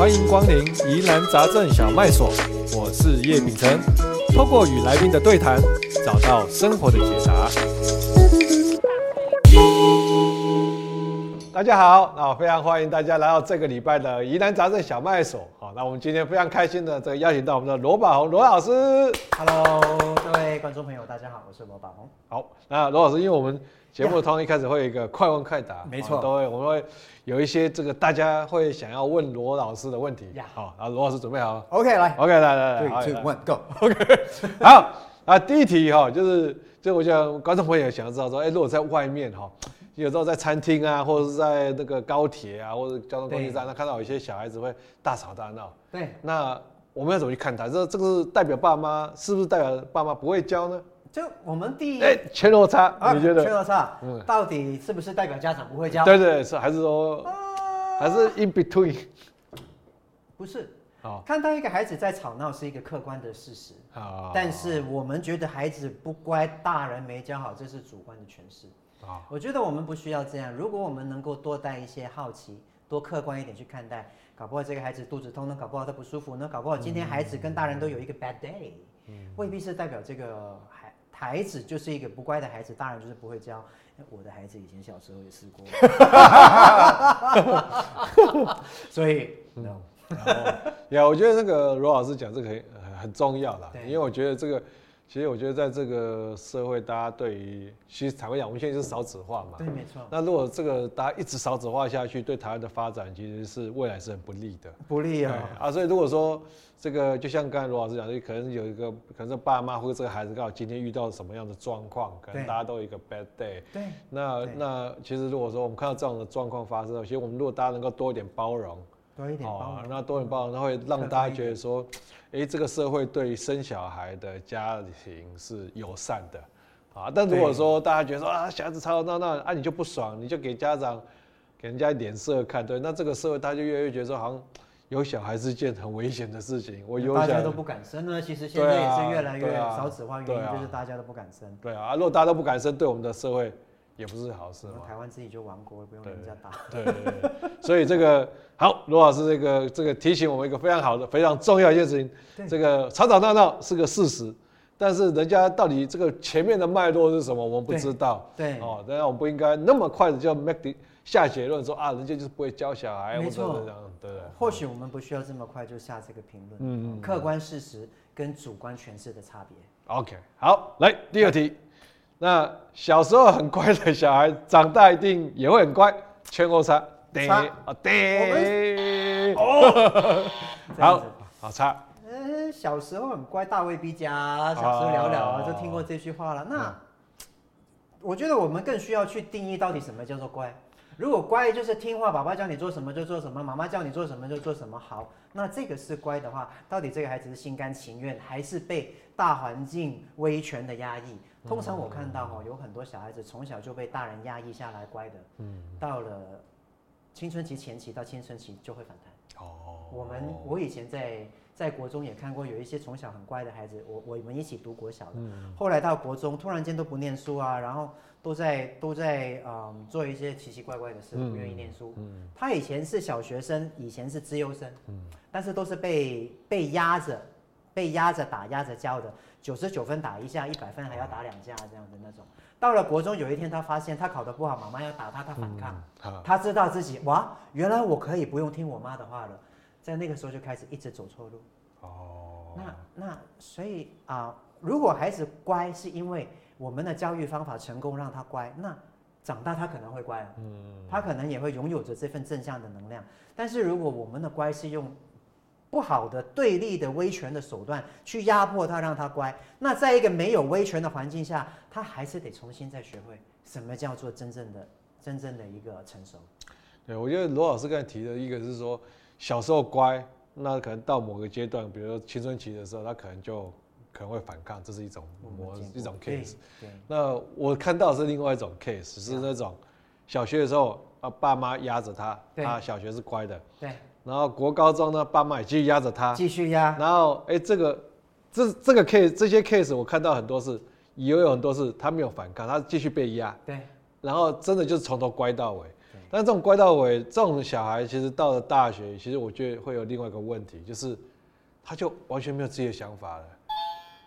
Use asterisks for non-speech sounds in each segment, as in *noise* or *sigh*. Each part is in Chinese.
欢迎光临疑难杂症小卖所，我是叶秉成，透过与来宾的对谈，找到生活的解答。大家好，那我非常欢迎大家来到这个礼拜的疑难杂症小卖所。好，那我们今天非常开心的这个邀请到我们的罗宝红罗老师。Hello，各位观众朋友，大家好，我是罗宝红。好，那罗老师，因为我们节目通常一开始会有一个快问快答，没错，都会我们会有一些这个大家会想要问罗老师的问题。好，然后罗老师准备好？OK，来，OK，来来来，Three, two, one, go。*laughs* OK，好，啊，第一题哈，就是就我想观众朋友想要知道说，哎，如果在外面哈。有时候在餐厅啊，或者是在那个高铁啊，或者交通工具站，那看到有些小孩子会大吵大闹。对，那我们要怎么去看他？这这个是代表爸妈，是不是代表爸妈不会教呢？就我们第一，哎，全落差，你觉得？全落差，嗯，到底是不是代表家长不会教？对对，是还是说，还是 in between？不是，看到一个孩子在吵闹是一个客观的事实。但是我们觉得孩子不乖，大人没教好，这是主观的诠释。我觉得我们不需要这样。如果我们能够多带一些好奇，多客观一点去看待，搞不好这个孩子肚子痛呢，搞不好他不舒服呢，搞不好今天孩子跟大人都有一个 bad day，未必是代表这个孩孩子就是一个不乖的孩子，大人就是不会教。我的孩子以前小时候也试过，*laughs* 所以 no。呀，我觉得那个罗老师讲这个很很重要啦，因为我觉得这个。其实我觉得，在这个社会，大家对于其实坦白讲，我们现在是少子化嘛。对，没错。那如果这个大家一直少子化下去，对台湾的发展其实是未来是很不利的。不利啊！啊，所以如果说这个，就像刚才罗老师讲的，可能有一个，可能是爸妈或者这个孩子刚好今天遇到什么样的状况，可能大家都有一个 bad day。对。那那其实如果说我们看到这样的状况发生，其实我们如果大家能够多一点包容。多一点包容，那多一点包容，那会让大家觉得说，哎，这个社会对生小孩的家庭是友善的，啊，但如果说大家觉得说啊，小孩子吵吵闹闹，啊，你就不爽，你就给家长给人家脸色看，对，那这个社会他就越来越觉得说，好像有小孩是件很危险的事情，我有大家都不敢生呢。其实现在也是越来越少子化，原因就是大家都不敢生。对啊，如果大家都不敢生，对我们的社会。也不是好事嘛。台湾自己就亡国，不用人家打。对对对，所以这个好，罗老师这个这个提醒我们一个非常好的、非常重要一件事情。这个吵吵闹闹是个事实，但是人家到底这个前面的脉络是什么，我们不知道。对哦，当然我们不应该那么快的就 make 下结论说啊，人家就是不会教小孩。没样对。或许我们不需要这么快就下这个评论。嗯嗯。客观事实跟主观诠释的差别。OK，好，来第二题。那小时候很乖的小孩，长大一定也会很乖。圈或叉？对啊，对。哦，*laughs* 好，好差。嗯，小时候很乖，大未必佳。小时候聊聊啊，就听过这句话了。那我觉得我们更需要去定义到底什么叫做乖。如果乖就是听话，爸爸叫你做什么就做什么，妈妈叫你做什么就做什么。好，那这个是乖的话，到底这个孩子是心甘情愿，还是被大环境威权的压抑？通常我看到哈，有很多小孩子从小就被大人压抑下来乖的，嗯，到了青春期前期到青春期就会反弹。哦，我们我以前在在国中也看过有一些从小很乖的孩子，我我们一起读国小的，后来到国中突然间都不念书啊，然后都在都在嗯做一些奇奇怪怪的事，不愿意念书。嗯，他以前是小学生，以前是资优生，嗯，但是都是被被压着。被压着打，压着教的，九十九分打一下，一百分还要打两下，这样的那种。到了国中，有一天他发现他考得不好，妈妈要打他，他反抗。嗯、他知道自己哇，原来我可以不用听我妈的话了，在那个时候就开始一直走错路。哦，那那所以啊、呃，如果孩子乖是因为我们的教育方法成功让他乖，那长大他可能会乖，嗯，他可能也会拥有着这份正向的能量。但是如果我们的乖是用不好的对立的威权的手段去压迫他，让他乖。那在一个没有威权的环境下，他还是得重新再学会什么叫做真正的、真正的一个成熟。对，我觉得罗老师刚才提的一个是说，小时候乖，那可能到某个阶段，比如说青春期的时候，他可能就可能会反抗，这是一种模一种 case。对。那我看到的是另外一种 case，是那种小学的时候啊，爸妈压着他，他小学是乖的。对。然后国高中呢，爸妈也继续压着他，继续压。然后哎，这个这这个 case 这些 case 我看到很多是，也有很多是他没有反抗，他继续被压。对。然后真的就是从头乖到尾。但这种乖到尾，这种小孩其实到了大学，其实我觉得会有另外一个问题，就是他就完全没有自己的想法了，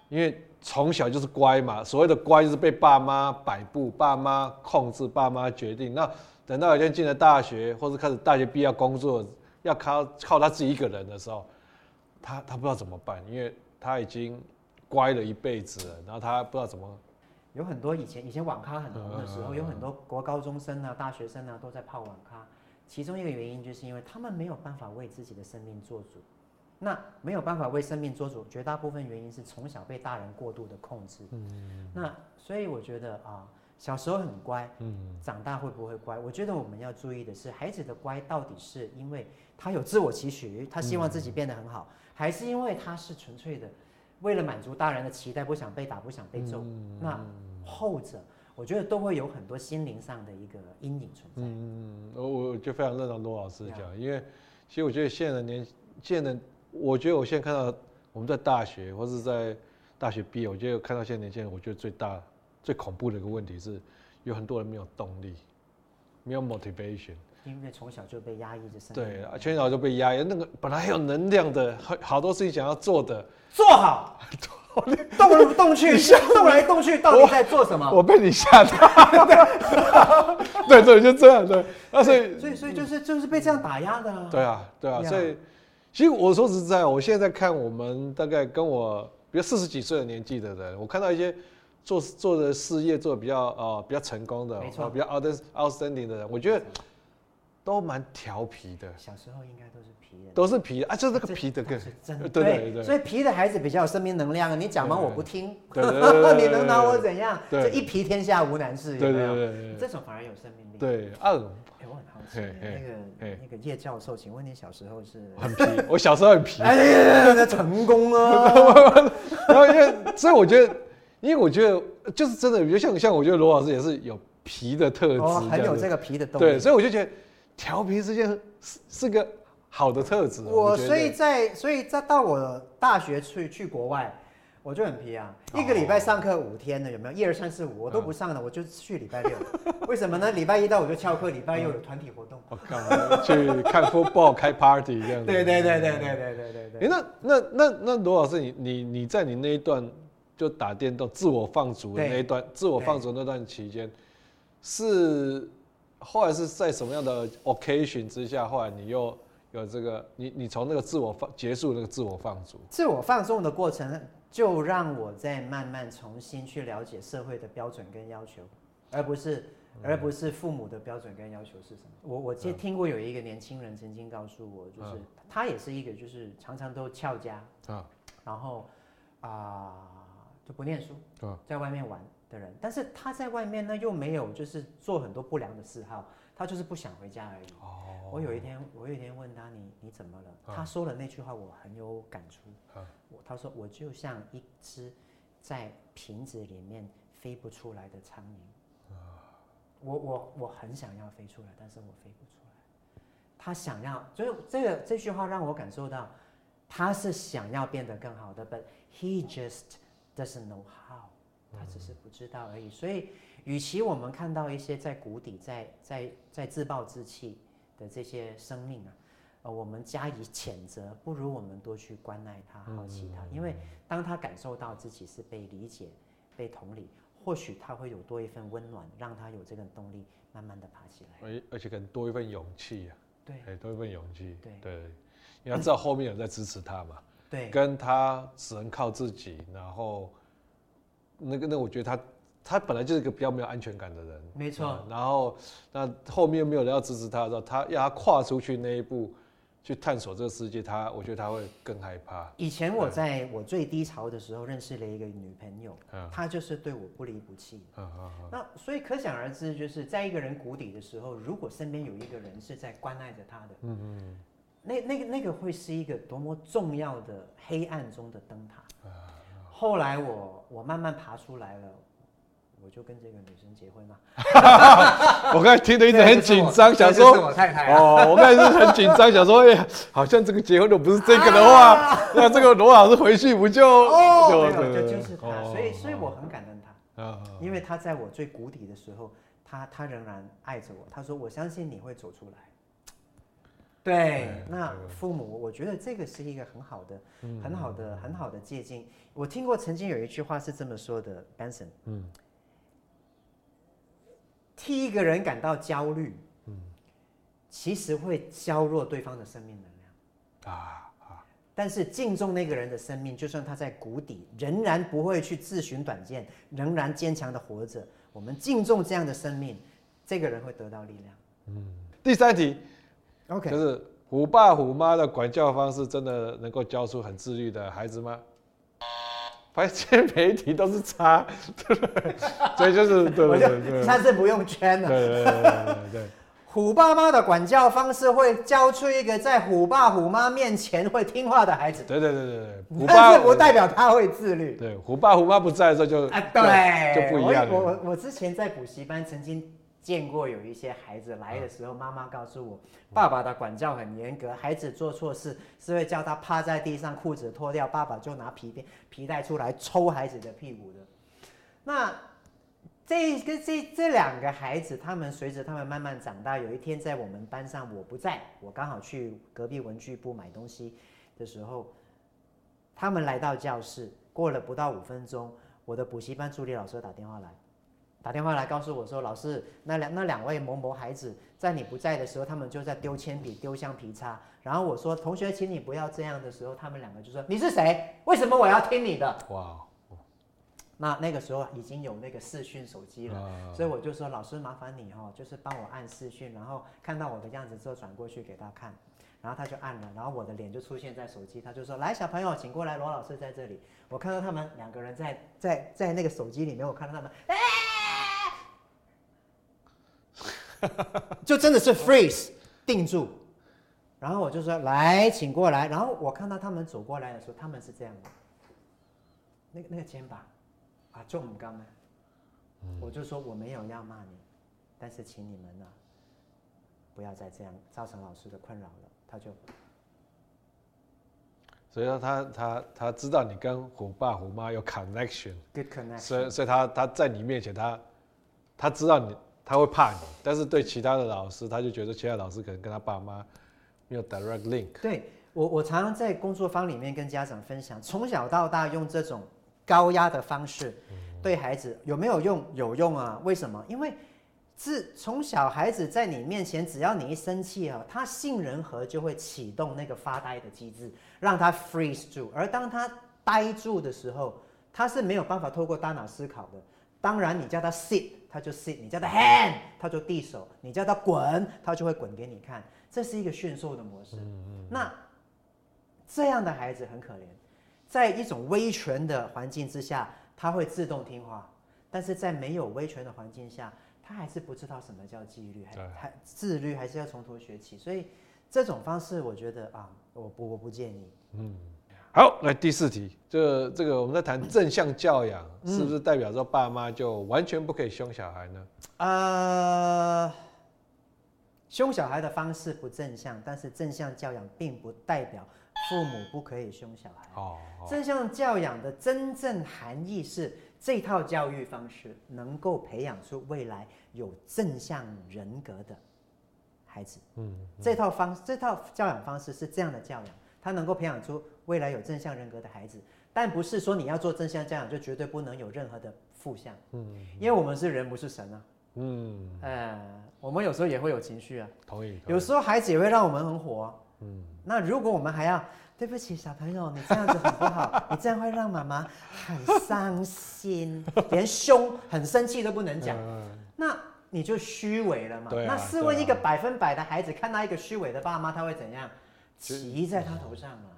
因为从小就是乖嘛，所谓的乖就是被爸妈摆布、爸妈控制、爸妈决定。那等到有一天进了大学，或者开始大学毕业工作，要靠靠他自己一个人的时候，他他不知道怎么办，因为他已经乖了一辈子了，然后他不知道怎么。有很多以前以前网咖很红的时候，有很多国高中生啊、大学生啊都在泡网咖。其中一个原因就是因为他们没有办法为自己的生命做主。那没有办法为生命做主，绝大部分原因是从小被大人过度的控制。嗯那所以我觉得啊，小时候很乖，嗯长大会不会乖？我觉得我们要注意的是，孩子的乖到底是因为他有自我期许，他希望自己变得很好，还是因为他是纯粹的？为了满足大人的期待，不想被打，不想被揍，嗯、那后者我觉得都会有很多心灵上的一个阴影存在。嗯，我我就非常认同罗老师讲，嗯、因为其实我觉得现在的年，现在的我觉得我现在看到我们在大学或是在大学毕业，我觉得看到现在年轻人，我觉得最大最恐怖的一个问题是，有很多人没有动力，没有 motivation。因为从小就被压抑着生对啊，从小就被压抑，那个本来很有能量的，好多事情想要做的，做好，*laughs* 动来动去，动来动去，到底在做什么？我，我被你吓到，*laughs* 对对，就这样对。那所以，所以，所以就是就是被这样打压的啊。对啊，对啊，所以其实我说实在，我现在看我们大概跟我比如四十几岁的年纪的人，我看到一些做做的事业做的比较呃比较成功的，没错，比较 out outstanding 的人，我觉得。都蛮调皮的，小时候应该都是皮的，都是皮的。啊，就是这个皮的更真的，对对对，所以皮的孩子比较有生命能量啊，你讲完我不听，*laughs* 你能拿我怎样？这一皮天下无难事，对对对，这种反而有生命力。对，二，哎，我很好奇，那个那个叶教授，请问你小时候是？很皮，我小时候很皮，*laughs* 哎呀，那成功啊！*laughs* 然后因为，所以我觉得，因为我觉得就是真的，比如像像我觉得罗老师也是有皮的特质，很有这个皮的动力，对，所以我就觉得。调皮是件是是个好的特质。我所以在所以在到我大学去去国外，我就很皮啊。一个礼拜上课五天的有没有？一二三四五我都不上了，我就去礼拜六。*laughs* 为什么呢？礼拜一到我就翘课，礼拜六有团体活动。我靠，去看 football 开 party 这样子。*laughs* 对对对对对对对对那那那那罗老师，你你你在你那一段就打电动自我放逐的那一段，自我放逐那段期间是。后来是在什么样的 occasion 之下，后来你又有这个，你你从那个自我放结束那个自我放逐，自我放纵的过程，就让我在慢慢重新去了解社会的标准跟要求，而不是而不是父母的标准跟要求是什么。我我记得听过有一个年轻人曾经告诉我，就是他也是一个就是常常都翘家啊，然后啊就不念书，在外面玩。的人，但是他在外面呢，又没有就是做很多不良的嗜好，他就是不想回家而已。哦，我有一天，我有一天问他，你你怎么了？他说了那句话，我很有感触。我他说我就像一只在瓶子里面飞不出来的苍蝇。我我我很想要飞出来，但是我飞不出来。他想要，就是这个这句话让我感受到，他是想要变得更好的，but he just doesn't know how。他只是不知道而已，所以，与其我们看到一些在谷底、在在在自暴自弃的这些生命啊，呃，我们加以谴责，不如我们多去关爱他、好奇他，因为当他感受到自己是被理解、被同理，或许他会有多一份温暖，让他有这个动力，慢慢的爬起来。而而且可能多一份勇气啊，对，多一份勇气，对对，因为他知道后面有在支持他嘛，对，跟他只能靠自己，然后。那个，那我觉得他，他本来就是一个比较没有安全感的人，没错。然后，那后面又没有人要支持他的时候，他要他跨出去那一步，去探索这个世界，他我觉得他会更害怕。以前我在我最低潮的时候认识了一个女朋友，她就是对我不离不弃。那所以可想而知，就是在一个人谷底的时候，如果身边有一个人是在关爱着他的，嗯嗯，那那个那个会是一个多么重要的黑暗中的灯塔。后来我我慢慢爬出来了，我就跟这个女生结婚了。*laughs* 我刚才听得一直很紧张，想说我太太哦，我刚才是很紧张，想说哎，好像这个结婚的不是这个的话，那这个罗老师回去不就哦，就就是他，所以所以我很感恩他，因为他在我最谷底的时候他他仍然爱着我。他说：“我相信你会走出来。”对，那父母，我觉得这个是一个很好的、很好的、很好的借鉴。我听过曾经有一句话是这么说的，Benson，嗯，替一个人感到焦虑，嗯，其实会削弱对方的生命能量啊。但是敬重那个人的生命，就算他在谷底，仍然不会去自寻短见，仍然坚强的活着。我们敬重这样的生命，这个人会得到力量。嗯，第三题，OK，就是虎爸虎妈的管教方式真的能够教出很自律的孩子吗？*laughs* 发现每一题都是差，*laughs* 对不对？所以就是对对对对，他是不用圈的。对对对对对，对。虎爸妈的管教方式会教出一个在虎爸虎妈面前会听话的孩子。对对对对对，但是不代表他会自律。对，虎爸虎妈不在的时候就啊，对，就不一样。我我我之前在补习班曾经见过有一些孩子来的时候，妈妈告诉我，爸爸的管教很严格，孩子做错事是会叫他趴在地上，裤子脱掉，爸爸就拿皮鞭皮带出来抽孩子的屁股的。那。这个这这两个孩子，他们随着他们慢慢长大，有一天在我们班上，我不在，我刚好去隔壁文具部买东西的时候，他们来到教室，过了不到五分钟，我的补习班助理老师打电话来，打电话来告诉我说，老师，那两那两位某某孩子在你不在的时候，他们就在丢铅笔、丢橡皮擦，然后我说，同学，请你不要这样的时候，他们两个就说，你是谁？为什么我要听你的？哇！那那个时候已经有那个视讯手机了，啊、所以我就说，老师麻烦你哦，就是帮我按视讯，然后看到我的样子之后转过去给他看，然后他就按了，然后我的脸就出现在手机，他就说，来小朋友请过来，罗老师在这里。我看到他们两个人在在在那个手机里面，我看到他们，*laughs* 就真的是 freeze 定住，然后我就说，来请过来，然后我看到他们走过来的时候，他们是这样的，那个那个肩膀。啊，就很刚呢，我就说我没有要骂你，但是请你们呢，不要再这样造成老师的困扰了。他就，所以说他他他知道你跟虎爸虎妈有 connection，good connection，所以所以他他在你面前他他知道你他会怕你，但是对其他的老师他就觉得其他老师可能跟他爸妈没有 direct link。对我我常常在工作坊里面跟家长分享，从小到大用这种。高压的方式对孩子有没有用？有用啊！为什么？因为自从小孩子在你面前，只要你一生气啊，他杏仁核就会启动那个发呆的机制，让他 freeze 住。而当他呆住的时候，他是没有办法透过大脑思考的。当然，你叫他 sit，他就 sit；你叫他 hand，他就递手；你叫他滚，他就会滚给你看。这是一个驯兽的模式。那这样的孩子很可怜。在一种威权的环境之下，他会自动听话；但是在没有威权的环境下，他还是不知道什么叫纪律，还还自律，还是要从头学起。所以这种方式，我觉得啊，我不我不建议。嗯，好，来第四题，这这个我们在谈正向教养，是不是代表说爸妈就完全不可以凶小孩呢？呃，凶小孩的方式不正向，但是正向教养并不代表。父母不可以凶小孩。哦，正向教养的真正含义是，这套教育方式能够培养出未来有正向人格的孩子。嗯，这套方这套教养方式是这样的教养，它能够培养出未来有正向人格的孩子，但不是说你要做正向家长就绝对不能有任何的负向。嗯，因为我们是人，不是神啊。嗯，哎，我们有时候也会有情绪啊。同意。有时候孩子也会让我们很火啊。嗯，那如果我们还要对不起小朋友，你这样子很不好，*laughs* 你这样会让妈妈很伤心，*laughs* 连凶、很生气都不能讲，那你就虚伪了嘛。那试问一个百分百的孩子，看到一个虚伪的爸妈，他会怎样？骑在他头上嘛。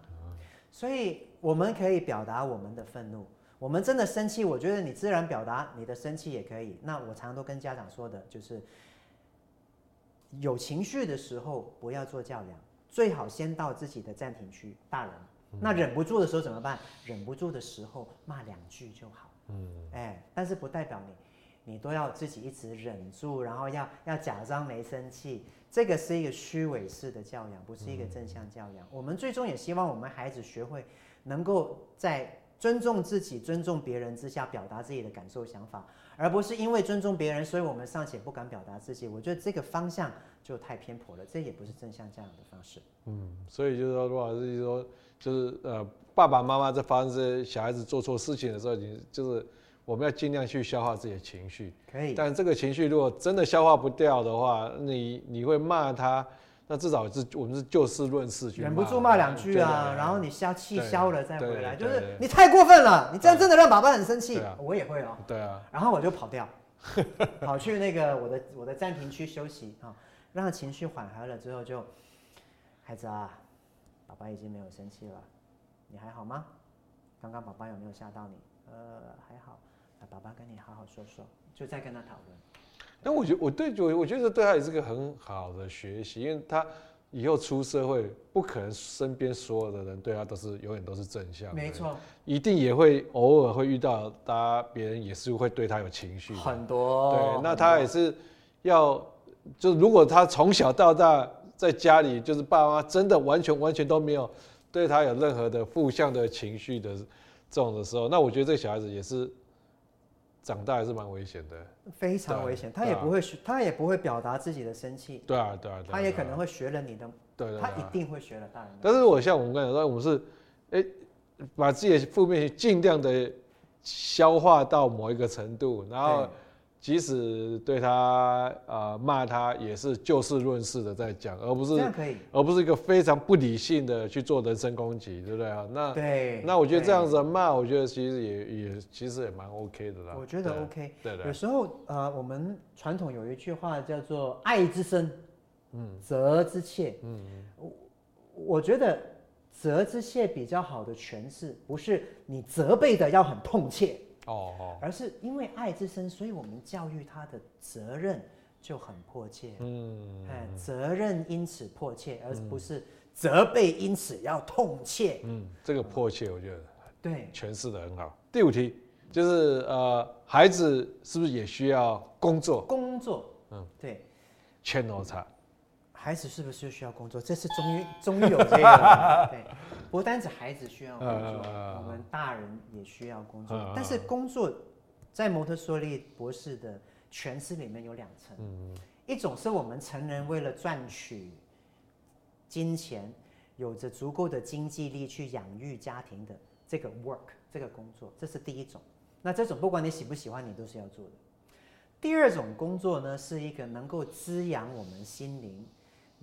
所以我们可以表达我们的愤怒，我们真的生气，我觉得你自然表达你的生气也可以。那我常常都跟家长说的就是，有情绪的时候不要做较量。最好先到自己的暂停区，大人。那忍不住的时候怎么办？忍不住的时候骂两句就好。嗯，哎，但是不代表你，你都要自己一直忍住，然后要要假装没生气。这个是一个虚伪式的教养，不是一个正向教养。我们最终也希望我们孩子学会能够在尊重自己、尊重别人之下表达自己的感受、想法，而不是因为尊重别人，所以我们尚且不敢表达自己。我觉得这个方向就太偏颇了，这也不是正向教养的方式。嗯，所以就是说，罗老师就是说，就是呃，爸爸妈妈在发生这些小孩子做错事情的时候，你就是我们要尽量去消化自己的情绪。可以。但这个情绪如果真的消化不掉的话，你你会骂他。那至少是我们是就事论事去，忍不住骂两句啊，然后你消气消了再回来，就是你太过分了，你这样真的让爸爸很生气，我也会哦。对啊，然后我就跑掉，*laughs* 跑去那个我的我的暂停区休息啊，让情绪缓和了之后就，孩子啊，爸爸已经没有生气了，你还好吗？刚刚爸爸有没有吓到你？呃，还好，那爸爸跟你好好说说，就再跟他讨论。但我觉得我对我我觉得对他也是个很好的学习，因为他以后出社会，不可能身边所有的人对他都是永远都是正向的，没错，一定也会偶尔会遇到，大家别人也是会对他有情绪，很多，对，那他也是要，就如果他从小到大在家里，就是爸妈真的完全完全都没有对他有任何的负向的情绪的这种的时候，那我觉得这个小孩子也是。长大还是蛮危险的，非常危险。他也不会学，他也不会表达自己的生气。对啊，对啊，他也可能会学了你的，对，他一定会学了大人。但是我像我们刚才说，我们是，哎，把自己的负面尽量的消化到某一个程度，然后。即使对他呃骂他，也是就事论事的在讲，而不是这样可以，而不是一个非常不理性的去做人身攻击，对不对啊？那对，那我觉得这样子骂，我觉得其实也也其实也蛮 OK 的啦。我觉得 OK，对对，对。有时候呃，我们传统有一句话叫做“爱之深，嗯，责之切”，嗯嗯，我我觉得“责之切”比较好的诠释，不是你责备的要很痛切。哦哦，而是因为爱之深，所以我们教育他的责任就很迫切。嗯，哎，责任因此迫切，而不是责备因此要痛切。嗯，这个迫切我觉得对诠释的很好。第五题就是呃，孩子是不是也需要工作？工作，嗯，对，牵头差。孩子是不是需要工作？这次终于终于有这个，*laughs* 对。不单止孩子需要工作，我们大人也需要工作。但是工作，在蒙特梭利博士的诠释里面有两层，一种是我们成人为了赚取金钱，有着足够的经济力去养育家庭的这个 work 这个工作，这是第一种。那这种不管你喜不喜欢，你都是要做的。第二种工作呢，是一个能够滋养我们心灵。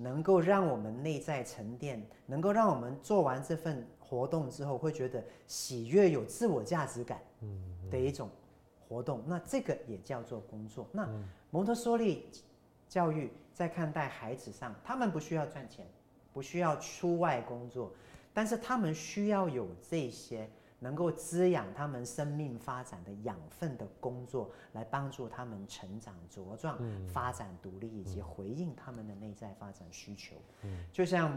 能够让我们内在沉淀，能够让我们做完这份活动之后，会觉得喜悦、有自我价值感的一种活动。那这个也叫做工作。那蒙特梭利教育在看待孩子上，他们不需要赚钱，不需要出外工作，但是他们需要有这些。能够滋养他们生命发展的养分的工作，来帮助他们成长茁壮、发展独立，以及回应他们的内在发展需求。就像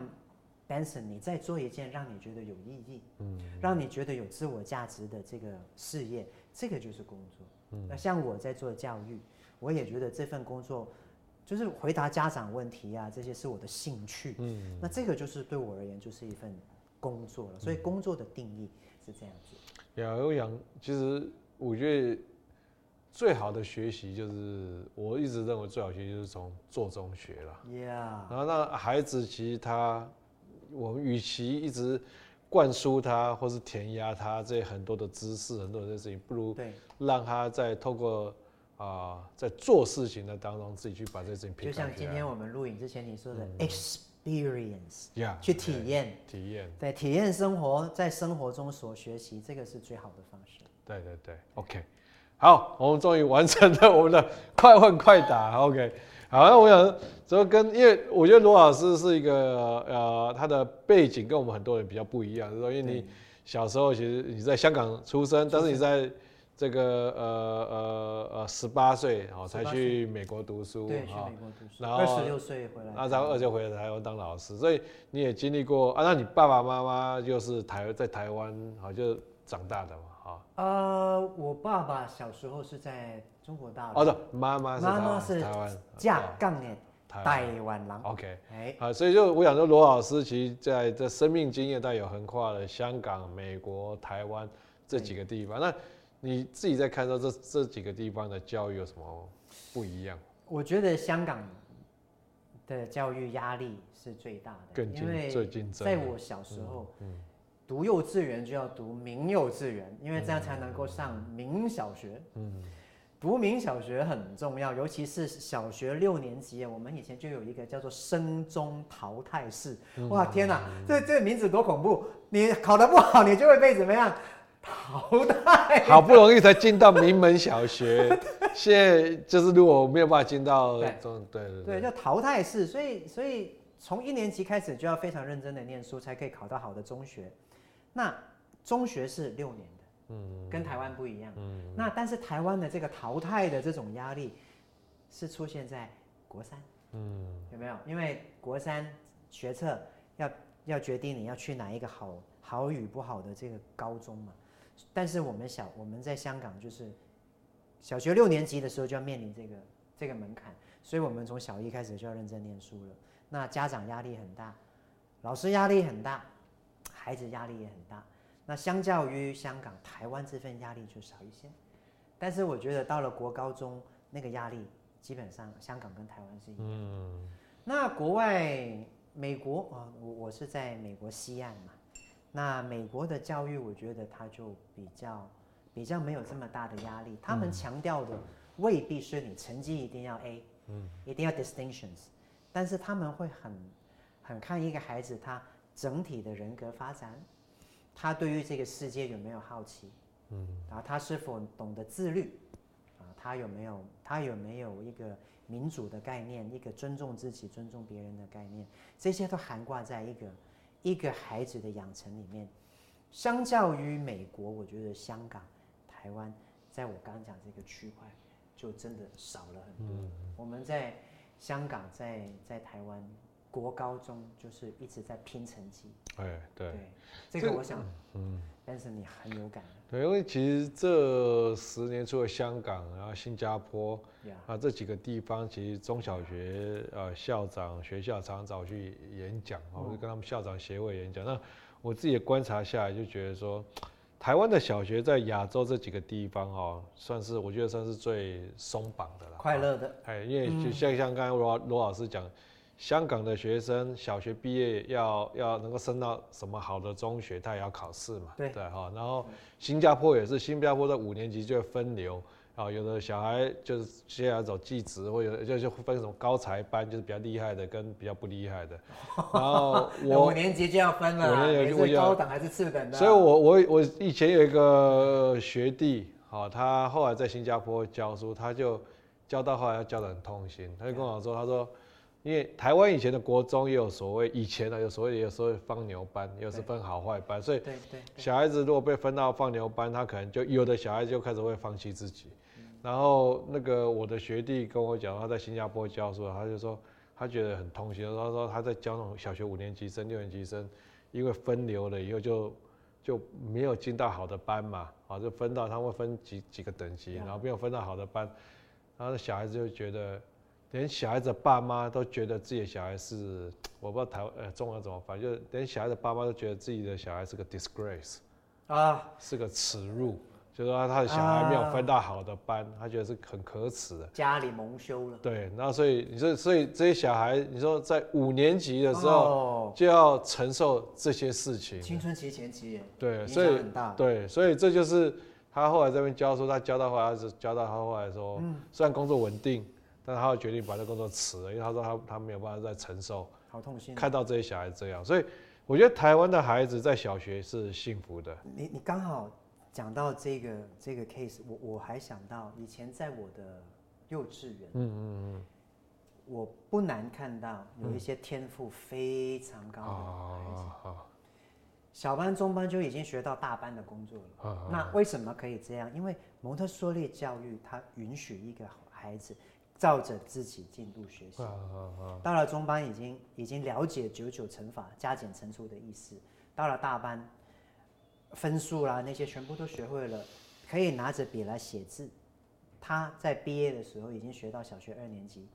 Benson，你在做一件让你觉得有意义、嗯让你觉得有自我价值的这个事业，这个就是工作。那像我在做教育，我也觉得这份工作就是回答家长问题啊，这些是我的兴趣。嗯那这个就是对我而言就是一份工作了。所以工作的定义。是这样子。呀，我想，其实我觉得最好的学习就是，我一直认为最好学习就是从做中学了。Yeah。然后那孩子其实他，我们与其一直灌输他或是填鸭他这些很多的知识，很多的事情，不如让他在透过啊、呃，在做事情的当中自己去把这些事情。就像今天我们录影之前你说的 X。experience，去体验，体验，对，体验生活，在生活中所学习，这个是最好的方式。对对对，OK，好，我们终于完成了我们的快问快答，OK，好，那我想说跟，因为我觉得罗老师是一个呃，他的背景跟我们很多人比较不一样，就是说，因为你小时候其实你在香港出生，但是你在。这个呃呃呃十八岁哦才去美国读书，对，去美国读书，然后二十六岁回来，然后二十六回来台湾当老师，所以你也经历过啊。那你爸爸妈妈就是台在台湾好就长大的嘛，哈。呃，我爸爸小时候是在中国大陆，哦，对，妈妈是妈妈是台湾，架杠的台湾人，OK，哎，啊，所以就我想说，罗老师其实在这生命经验带有横跨了香港、美国、台湾。这几个地方。那你自己在看到这这几个地方的教育有什么不一样？我觉得香港的教育压力是最大的，更，因为最竞争。在我小时候，嗯，嗯读幼稚园就要读名幼稚园，因为这样才能够上名小学。嗯。读名小学很重要，尤其是小学六年级，我们以前就有一个叫做“升中淘汰式”。哇，天哪，这这个名字多恐怖！你考得不好，你就会被怎么样淘汰？好不容易才进到名门小学，*laughs* 现在就是如果没有办法进到中，对对对，对，叫淘汰式。所以，所以从一年级开始就要非常认真的念书，才可以考到好的中学。那中学是六年。嗯，跟台湾不一样。嗯，那但是台湾的这个淘汰的这种压力，是出现在国三。嗯，有没有？因为国三学测要要决定你要去哪一个好好与不好的这个高中嘛。但是我们小我们在香港就是小学六年级的时候就要面临这个这个门槛，所以我们从小一开始就要认真念书了。那家长压力很大，老师压力很大，孩子压力也很大。那相较于香港、台湾这份压力就少一些，但是我觉得到了国高中那个压力，基本上香港跟台湾是一样。嗯。那国外美国啊，我我是在美国西岸嘛，那美国的教育我觉得它就比较比较没有这么大的压力，他们强调的未必是你成绩一定要 A，嗯，一定要 distinctions，但是他们会很很看一个孩子他整体的人格发展。他对于这个世界有没有好奇？嗯，啊，他是否懂得自律？啊，他有没有他有没有一个民主的概念，一个尊重自己、尊重别人的概念？这些都涵盖在一个一个孩子的养成里面。相较于美国，我觉得香港、台湾，在我刚刚讲这个区块，就真的少了很多。嗯，我们在香港，在在台湾。国高中就是一直在拼成绩，哎，对，对，这个我想，嗯，但是你很有感，对，因为其实这十年除了香港，然后新加坡啊这几个地方，其实中小学呃校长学校常常找我去演讲，我就跟他们校长协会演讲。那我自己观察下来，就觉得说，台湾的小学在亚洲这几个地方哦，算是我觉得算是最松绑的了，快乐的，哎，因为就像像刚才罗罗老师讲。香港的学生小学毕业要要能够升到什么好的中学，他也要考试嘛。对对哈，然后新加坡也是，新加坡的五年级就会分流啊，有的小孩就是接下来走技职，或者就就分什么高才班，就是比较厉害的跟比较不厉害的。*laughs* 然后我五年级就要分了，五年级是高等还是次等的？所以我我我以前有一个学弟，好，他后来在新加坡教书，他就教到后来要教得很痛心，他就跟我说，他说。因为台湾以前的国中也有所谓，以前呢有所谓，有所谓放牛班，又是分好坏班，所以小孩子如果被分到放牛班，他可能就有的小孩子就开始会放弃自己。然后那个我的学弟跟我讲，他在新加坡教书，他就说他觉得很痛心，他说他在教那种小学五年级生、六年级生，因为分流了以后就就没有进到好的班嘛，啊就分到他会分几几个等级，然后没有分到好的班，然后小孩子就觉得。连小孩子爸妈都觉得自己的小孩是，我不知道台湾呃中文怎么翻，就是连小孩子爸妈都觉得自己的小孩是个 disgrace，啊，是个耻辱，就是说他的小孩没有分到好的班，啊、他觉得是很可耻的，家里蒙羞了。对，然后所以你说，所以这些小孩，你说在五年级的时候就要承受这些事情，青春期前期，对，所以很大对，所以这就是他后来这边教书，他教到后来是教到他后来说，嗯、虽然工作稳定。但他会决定把这工作辞了，因为他说他他没有办法再承受，好痛心，看到这些小孩这样，所以我觉得台湾的孩子在小学是幸福的。你你刚好讲到这个这个 case，我我还想到以前在我的幼稚园，嗯嗯嗯，我不难看到有一些天赋非常高的孩子，小班中班就已经学到大班的工作了。那为什么可以这样？因为蒙特梭利教育它允许一个孩子。照着自己进度学习，到了中班已经已经了解九九乘法、加减乘除的意思，到了大班，分数啦那些全部都学会了，可以拿着笔来写字。他在毕业的时候已经学到小学二年级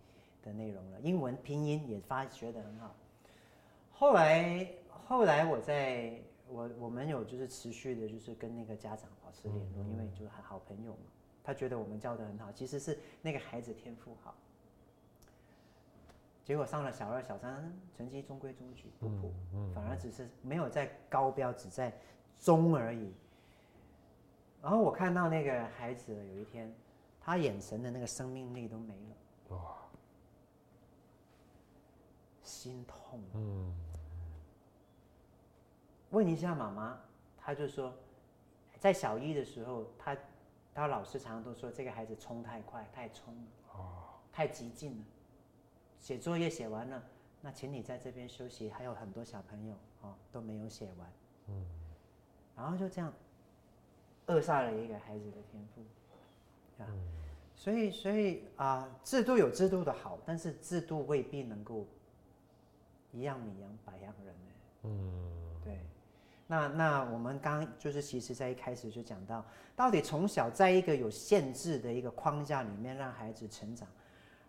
的内容了，英文拼音也发学得很好。后来后来我在我我们有就是持续的，就是跟那个家长保持联络，因为就是好朋友嘛。他觉得我们教的很好，其实是那个孩子天赋好。结果上了小二、小三，成绩中规中矩，不普，嗯嗯、反而只是没有在高标，只在中而已。然后我看到那个孩子有一天，他眼神的那个生命力都没了，哇，心痛。嗯，问一下妈妈，他就说，在小一的时候，他他老师常常都说这个孩子冲太快，太冲了，哦，太激进了。写作业写完了，那请你在这边休息。还有很多小朋友哦都没有写完，嗯，然后就这样扼杀了一个孩子的天赋，啊，嗯、所以所以啊，制度有制度的好，但是制度未必能够一样米养百样人呢。嗯，对。那那我们刚就是其实在一开始就讲到，到底从小在一个有限制的一个框架里面让孩子成长，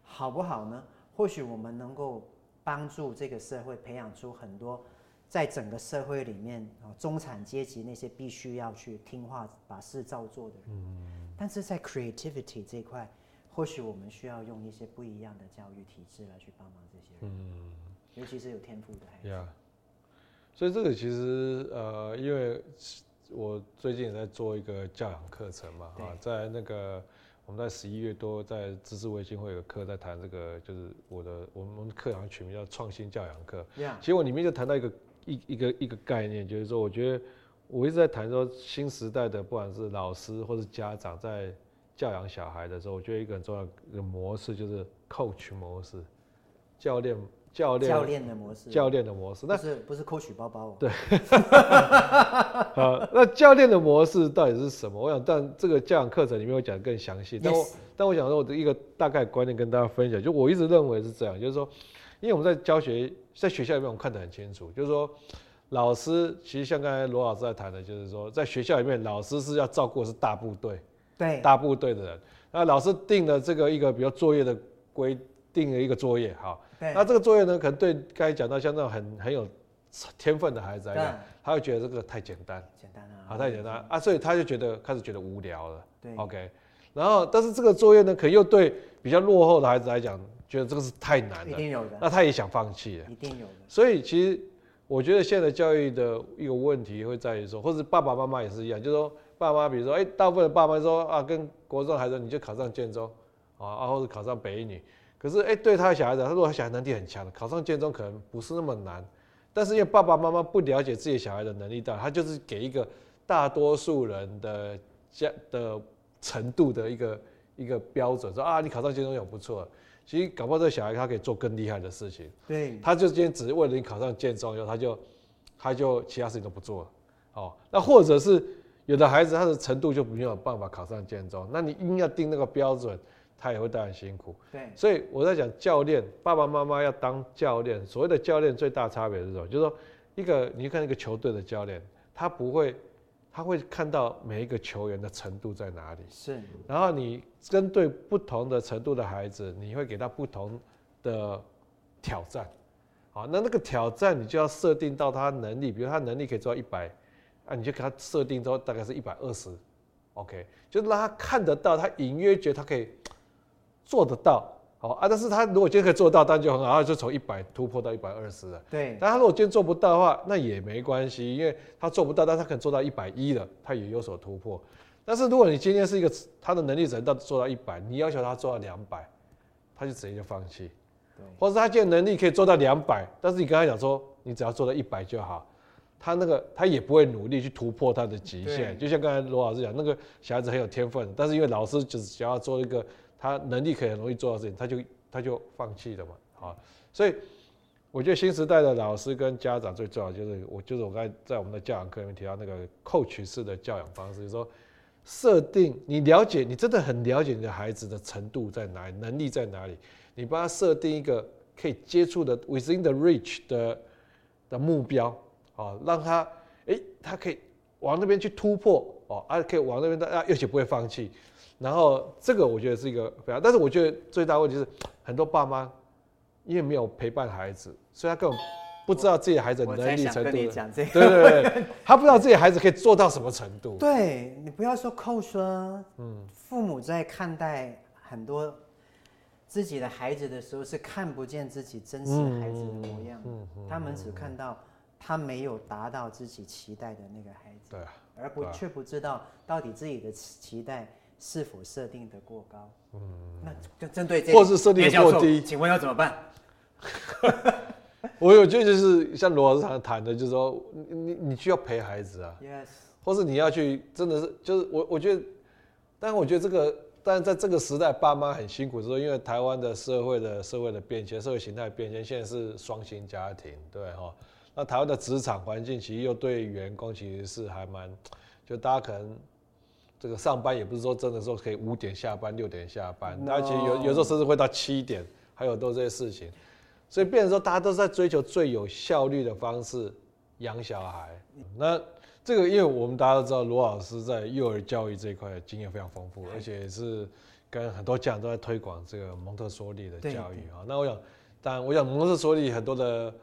好不好呢？或许我们能够帮助这个社会培养出很多，在整个社会里面啊，中产阶级那些必须要去听话、把事照做的人。嗯。但是在 creativity 这一块，或许我们需要用一些不一样的教育体制来去帮忙这些人。嗯。尤其是有天赋的孩子。Yeah. 所以这个其实呃，因为我最近也在做一个教养课程嘛，啊，在那个。我们在十一月多在知识卫星会有个课在谈这个，就是我的我们课堂取名叫创新教养课。其实我里面就谈到一个一一个一个概念，就是说，我觉得我一直在谈说新时代的不管是老师或是家长在教养小孩的时候，我觉得一个很重要的一个模式就是 coach 模式，教练。教练教练的模式，教练的模式，那是不是 Coach 包包？对，*laughs* 好，那教练的模式到底是什么？我想，但这个教养课程里面会讲得更详细。但我但我想说，我的一个大概观念跟大家分享，就我一直认为是这样，就是说，因为我们在教学，在学校里面，我们看得很清楚，就是说，老师其实像刚才罗老师在谈的，就是说，在学校里面，老师是要照顾的是大部队，对，大部队的人。那老师定了这个一个比如作业的规定了一个作业，好。那这个作业呢，可能对刚才讲到像那种很很有天分的孩子来讲，他会觉得这个太简单，简单啊，好太简单啊，所以他就觉得开始觉得无聊了。对，OK。然后，但是这个作业呢，可能又对比较落后的孩子来讲，觉得这个是太难了，一定有的。那他也想放弃了，一定有的。所以其实我觉得现在教育的一个问题会在于说，或者爸爸妈妈也是一样，就是说爸妈，比如说，哎，大部分的爸妈说啊，跟国中孩子你就考上建中啊，啊，或者考上北一女。可是，哎、欸，对他的小孩子，他如果他小孩能力很强的，考上建中可能不是那么难。但是因为爸爸妈妈不了解自己小孩的能力大，他就是给一个大多数人的家的程度的一个一个标准，说啊，你考上建中有不错。其实搞不好这个小孩他可以做更厉害的事情。对，他就今天只是为了你考上建中以后，他就他就其他事情都不做了。哦，那或者是有的孩子他的程度就没有办法考上建中，那你硬要定那个标准。他也会带很辛苦，对，所以我在讲教练，爸爸妈妈要当教练。所谓的教练最大差别是什么？就是说，一个你看一个球队的教练，他不会，他会看到每一个球员的程度在哪里，是。然后你针对不同的程度的孩子，你会给他不同的挑战，好，那那个挑战你就要设定到他能力，比如他能力可以做到一百，啊，你就给他设定到大概是一百二十，OK，就让他看得到，他隐约觉得他可以。做得到，好啊，但是他如果今天可以做到，当然就很好，他就从一百突破到一百二十了。对，但他如果今天做不到的话，那也没关系，因为他做不到，但他可能做到一百一了，他也有所突破。但是如果你今天是一个他的能力只能到做到一百，你要求他做到两百，他就直接就放弃。对，或者他今天能力可以做到两百，但是你跟他讲说，你只要做到一百就好，他那个他也不会努力去突破他的极限。就像刚才罗老师讲，那个小孩子很有天分，但是因为老师就是想要做一个。他能力可以很容易做到事情，他就他就放弃了嘛，啊，所以我觉得新时代的老师跟家长最重要就是我就是我刚才在我们的教养课里面提到那个 coach 式的教养方式，就是说设定你了解你真的很了解你的孩子的程度在哪里，能力在哪里，你帮他设定一个可以接触的 within the reach 的的目标，啊，让他诶他可以往那边去突破哦，啊可以往那边的啊，而且不会放弃。然后这个我觉得是一个非常，但是我觉得最大问题是很多爸妈因为没有陪伴孩子，所以他根本不知道自己孩子的能力程度。你讲这个。对对 *laughs* 对，他不知道自己孩子可以做到什么程度。对，你不要说扣说，嗯，父母在看待很多自己的孩子的时候，是看不见自己真实孩子的模样，嗯，他们只看到他没有达到自己期待的那个孩子，对，而不却不知道到底自己的期待是否设定的过高，嗯，那就针对这，或是设定的过低，请问要怎么办？*laughs* 我有觉得就是像罗老师常谈的，就是说你你你需要陪孩子啊，yes，或是你要去真的是就是我我觉得，但我觉得这个，但是在这个时代，爸妈很辛苦，说因为台湾的社会的社会的变迁，社会形态变迁，现在是双薪家庭，对哈，那台湾的职场环境其实又对员工其实是还蛮，就大家可能这个上班也不是说真的说可以五点下班六点下班，大家其实有有时候甚至会到七点，还有都这些事情。所以变成说，大家都在追求最有效率的方式养小孩。那这个，因为我们大家都知道，罗老师在幼儿教育这一块经验非常丰富，而且也是跟很多家长都在推广这个蒙特梭利的教育啊。那我想，当然，我想蒙特梭利很多的，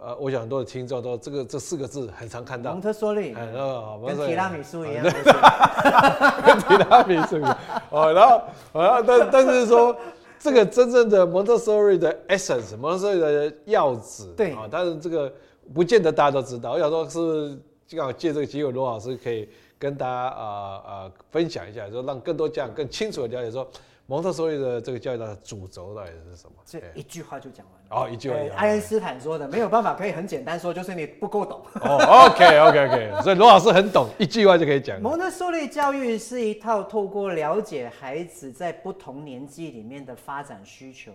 呃，我想很多的听众都这个这四个字很常看到。蒙特梭利，嗯，跟提拉米苏一样，*laughs* 跟提拉米苏一样。哦，然后，然后，但但是说。这个真正的蒙特梭利的 essence，蒙特梭利的要旨，对啊，但是这个不见得大家都知道。我想说，是刚好借这个机会，罗老师可以跟大家啊啊分享一下，说让更多家长更清楚的了解说，蒙特梭利的这个教育的主轴到底是什么？这一句话就讲完了。哦，一句话。爱因斯坦说的，没有办法可以很简单说，就是你不够懂。哦，OK，OK，OK，所以罗老师很懂，一句话就可以讲。蒙特梭利教育是一套透过了解孩子在不同年纪里面的发展需求，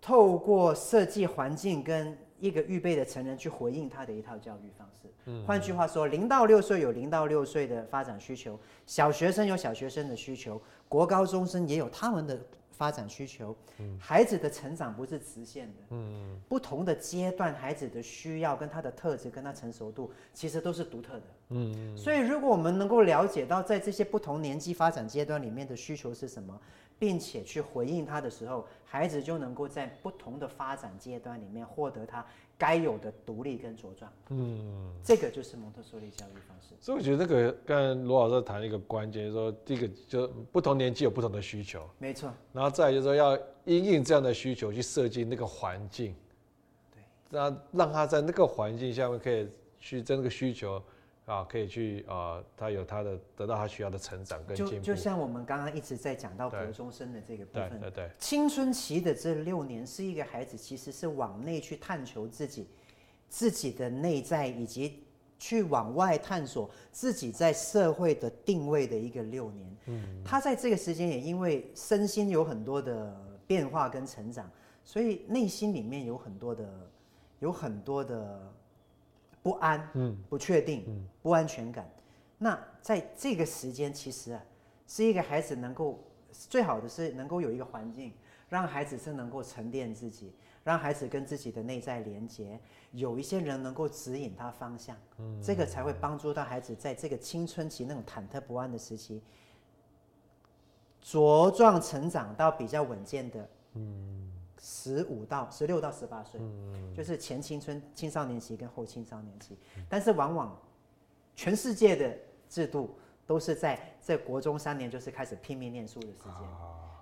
透过设计环境跟一个预备的成人去回应他的一套教育方式。嗯，换句话说，零到六岁有零到六岁的发展需求，小学生有小学生的需求。国高中生也有他们的发展需求，孩子的成长不是直线的，不同的阶段孩子的需要跟他的特质跟他成熟度其实都是独特的，所以如果我们能够了解到在这些不同年纪发展阶段里面的需求是什么，并且去回应他的时候，孩子就能够在不同的发展阶段里面获得他该有的独立跟茁壮。嗯，这个就是蒙特梭利教育方式。所以我觉得那个刚才罗老师谈一个关键，就是说第一个就不同年纪有不同的需求。没错。然后再来就是说要因应这样的需求去设计那个环境，对，让让他在那个环境下面可以去在那个需求。啊，可以去啊，他有他的得到他需要的成长跟进步。就就像我们刚刚一直在讲到国中生的这个部分，对对对，青春期的这六年是一个孩子其实是往内去探求自己自己的内在，以及去往外探索自己在社会的定位的一个六年。嗯，他在这个时间也因为身心有很多的变化跟成长，所以内心里面有很多的有很多的。不安，嗯，不确定，嗯，不安全感。那在这个时间，其实啊，是一个孩子能够最好的是能够有一个环境，让孩子是能够沉淀自己，让孩子跟自己的内在连接，有一些人能够指引他方向，嗯，这个才会帮助到孩子在这个青春期那种忐忑不安的时期，茁壮成长到比较稳健的，嗯。十五到十六到十八岁，就是前青春青少年期跟后青少年期，但是往往全世界的制度都是在这国中三年就是开始拼命念书的时间，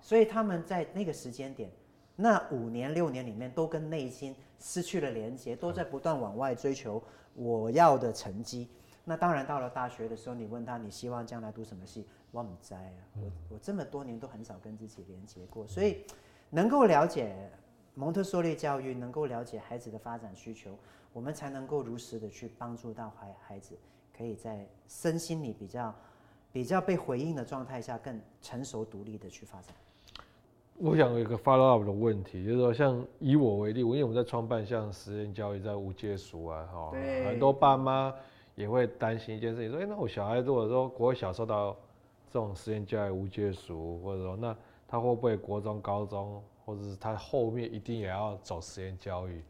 所以他们在那个时间点，那五年六年里面都跟内心失去了连接，都在不断往外追求我要的成绩。那当然到了大学的时候，你问他你希望将来读什么系，我不知啊，我我这么多年都很少跟自己连接过，所以。能够了解蒙特梭利教育，能够了解孩子的发展需求，我们才能够如实的去帮助到孩孩子，可以在身心里比较比较被回应的状态下，更成熟独立的去发展。我想有一个 follow up 的问题，就是说，像以我为例，我因为我们在创办像实验教育，在无界塾啊，哈，很多爸妈也会担心一件事情，说，哎，那我小孩如果说国小受到这种实验教育无界塾，或者说那。他会不会国中、高中，或者是他后面一定也要走实验教育？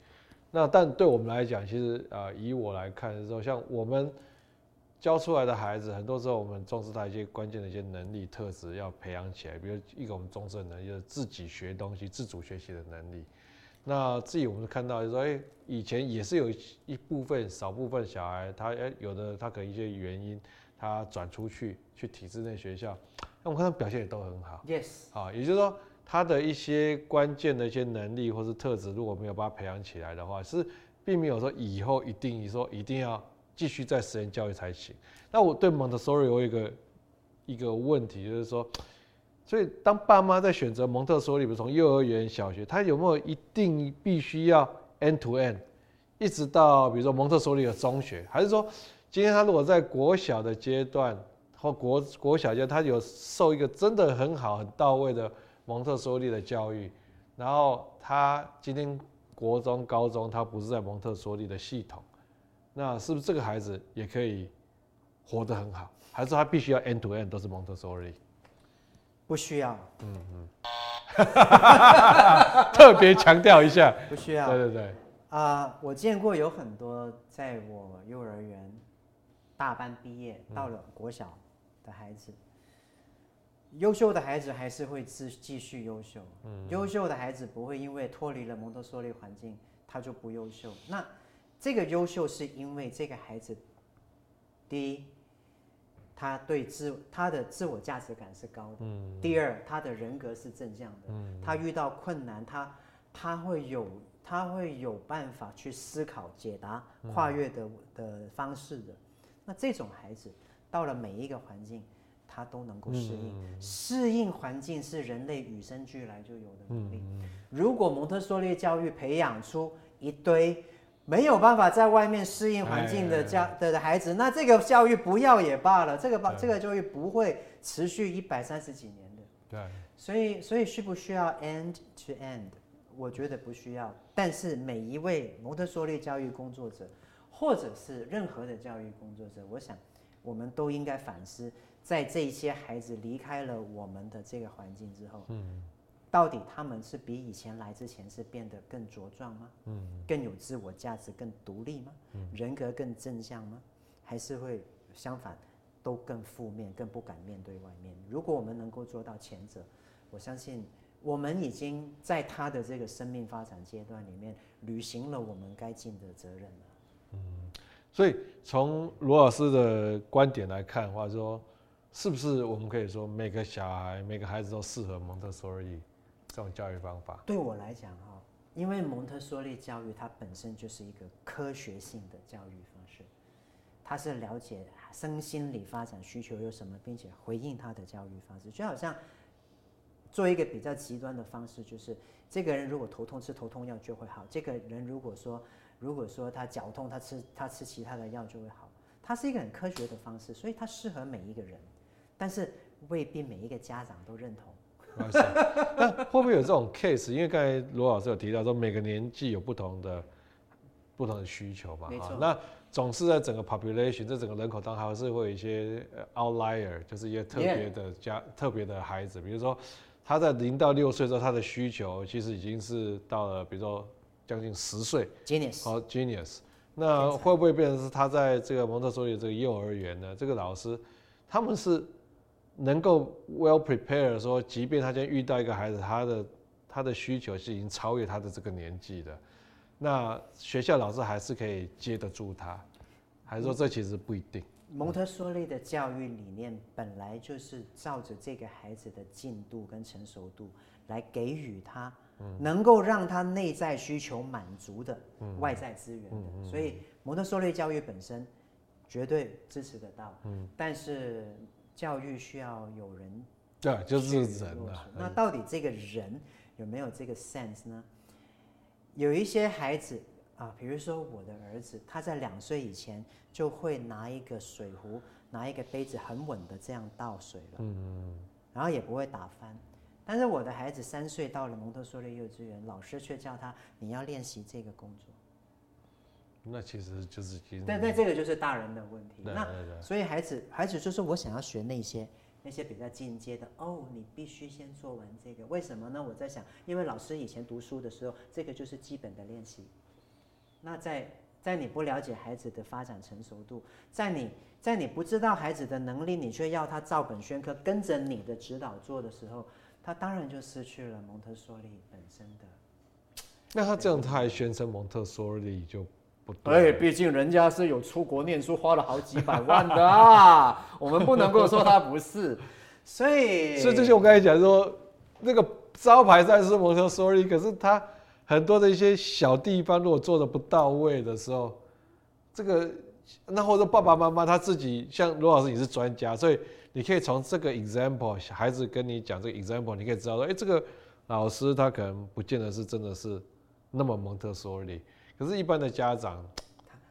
那但对我们来讲，其实啊、以我来看的时候，像我们教出来的孩子，很多时候我们重视他一些关键的一些能力特质要培养起来，比如一个我们重视的能力就是自己学东西、自主学习的能力。那自己我们看到就是说，哎，以前也是有一部分少部分小孩，他哎有的他可能一些原因，他转出去去体制内学校，那我看他表现也都很好。Yes。啊，也就是说他的一些关键的一些能力或是特质，如果没有把他培养起来的话，是并没有说以后一定你说一定要继续在实验教育才行。那我对蒙特梭利有一个一个问题，就是说。所以，当爸妈在选择蒙特梭利，比如从幼儿园、小学，他有没有一定必须要 end to end，一直到比如说蒙特梭利的中学，还是说，今天他如果在国小的阶段或国国小阶段，他有受一个真的很好、很到位的蒙特梭利的教育，然后他今天国中、高中他不是在蒙特梭利的系统，那是不是这个孩子也可以活得很好？还是他必须要 end to end 都是蒙特梭利？不需要，嗯嗯，*laughs* 特别强调一下，不需要，对对对，啊、呃，我见过有很多在我幼儿园大班毕业到了国小的孩子，嗯、优秀的孩子还是会继继续优秀，嗯，优秀的孩子不会因为脱离了蒙特梭利环境他就不优秀，那这个优秀是因为这个孩子，第一。他对自他的自我价值感是高的。嗯。第二，他的人格是正向的。嗯。他遇到困难，他他会有他会有办法去思考、解答、跨越的的方式的。那这种孩子到了每一个环境，他都能够适应。适应环境是人类与生俱来就有的能力。如果蒙特梭利教育培养出一堆。没有办法在外面适应环境的教的孩子，那这个教育不要也罢了，这个这个教育不会持续一百三十几年的。对，所以所以需不需要 end to end？我觉得不需要。但是每一位蒙特梭利教育工作者，或者是任何的教育工作者，我想我们都应该反思，在这些孩子离开了我们的这个环境之后，嗯。到底他们是比以前来之前是变得更茁壮吗？嗯，更有自我价值、更独立吗？嗯，人格更正向吗？还是会相反，都更负面、更不敢面对外面？如果我们能够做到前者，我相信我们已经在他的这个生命发展阶段里面履行了我们该尽的责任了。所以从罗老师的观点来看，或者说，是不是我们可以说每个小孩、每个孩子都适合蒙特梭利？这种教育方法对我来讲哈，因为蒙特梭利教育它本身就是一个科学性的教育方式，它是了解身心理发展需求有什么，并且回应他的教育方式。就好像做一个比较极端的方式，就是这个人如果头痛吃头痛药就会好，这个人如果说如果说他脚痛他吃他吃其他的药就会好，它是一个很科学的方式，所以它适合每一个人，但是未必每一个家长都认同。那会不会有这种 case？因为刚才罗老师有提到说，每个年纪有不同的不同的需求嘛。没错。那总是在整个 population，在整个人口当中，还是会有一些 outlier，就是一些特别的家.特别的孩子。比如说，他在零到六岁的时候，他的需求其实已经是到了，比如说将近十岁。Genius。好，genius。那会不会变成是他在这个蒙特梭利这个幼儿园呢？这个老师他们是？能够 well prepared 说，即便他今天遇到一个孩子，他的他的需求是已经超越他的这个年纪的，那学校老师还是可以接得住他，还是说这其实不一定？蒙特梭利的教育理念本来就是照着这个孩子的进度跟成熟度来给予他，能够让他内在需求满足的外在资源的，所以蒙特梭利教育本身绝对支持得到，但是。教育需要有人，对，就是人啊。那到底这个人有没有这个 sense 呢？有一些孩子啊，比如说我的儿子，他在两岁以前就会拿一个水壶、拿一个杯子很稳的这样倒水了，嗯，然后也不会打翻。但是我的孩子三岁到了蒙特梭利幼稚园，老师却叫他你要练习这个工作。那其实就是，但但这个就是大人的问题。那所以孩子孩子就是，我想要学那些那些比较进阶的哦，你必须先做完这个。为什么呢？我在想，因为老师以前读书的时候，这个就是基本的练习。那在在你不了解孩子的发展成熟度，在你在你不知道孩子的能力，你却要他照本宣科跟着你的指导做的时候，他当然就失去了蒙特梭利本身的。*tsk* 那他这样，他还宣称蒙特梭利就不对。哎，毕竟人家是有出国念书，花了好几百万的啊，*laughs* 我们不能够说他不是。所以，所以这些我刚才讲说，那个招牌赛是蒙特梭利，可是他很多的一些小地方，如果做的不到位的时候，这个那或者爸爸妈妈他自己，像罗老师你是专家，所以你可以从这个 example，孩子跟你讲这个 example，你可以知道说，哎，这个老师他可能不见得是真的是。那么蒙特梭利，可是，一般的家长，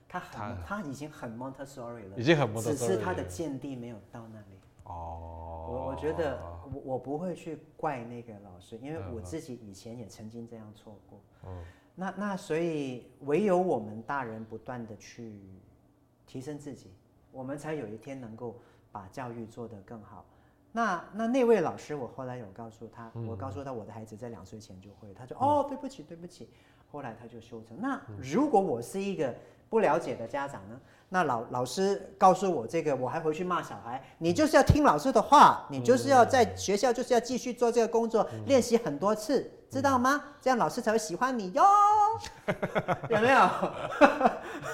他他很他，他已经很蒙特梭利了，已经很蒙特梭利了，只是他的见地没有到那里。哦，我我觉得我我不会去怪那个老师，因为我自己以前也曾经这样错过。嗯，那那所以唯有我们大人不断的去提升自己，我们才有一天能够把教育做得更好。那那那位老师，我后来有告诉他，我告诉他我的孩子在两岁前就会，他就哦，对不起对不起，后来他就修成。那如果我是一个不了解的家长呢？那老老师告诉我这个，我还回去骂小孩，你就是要听老师的话，你就是要在学校就是要继续做这个工作，练习很多次，知道吗？这样老师才会喜欢你哟，*laughs* 有没有？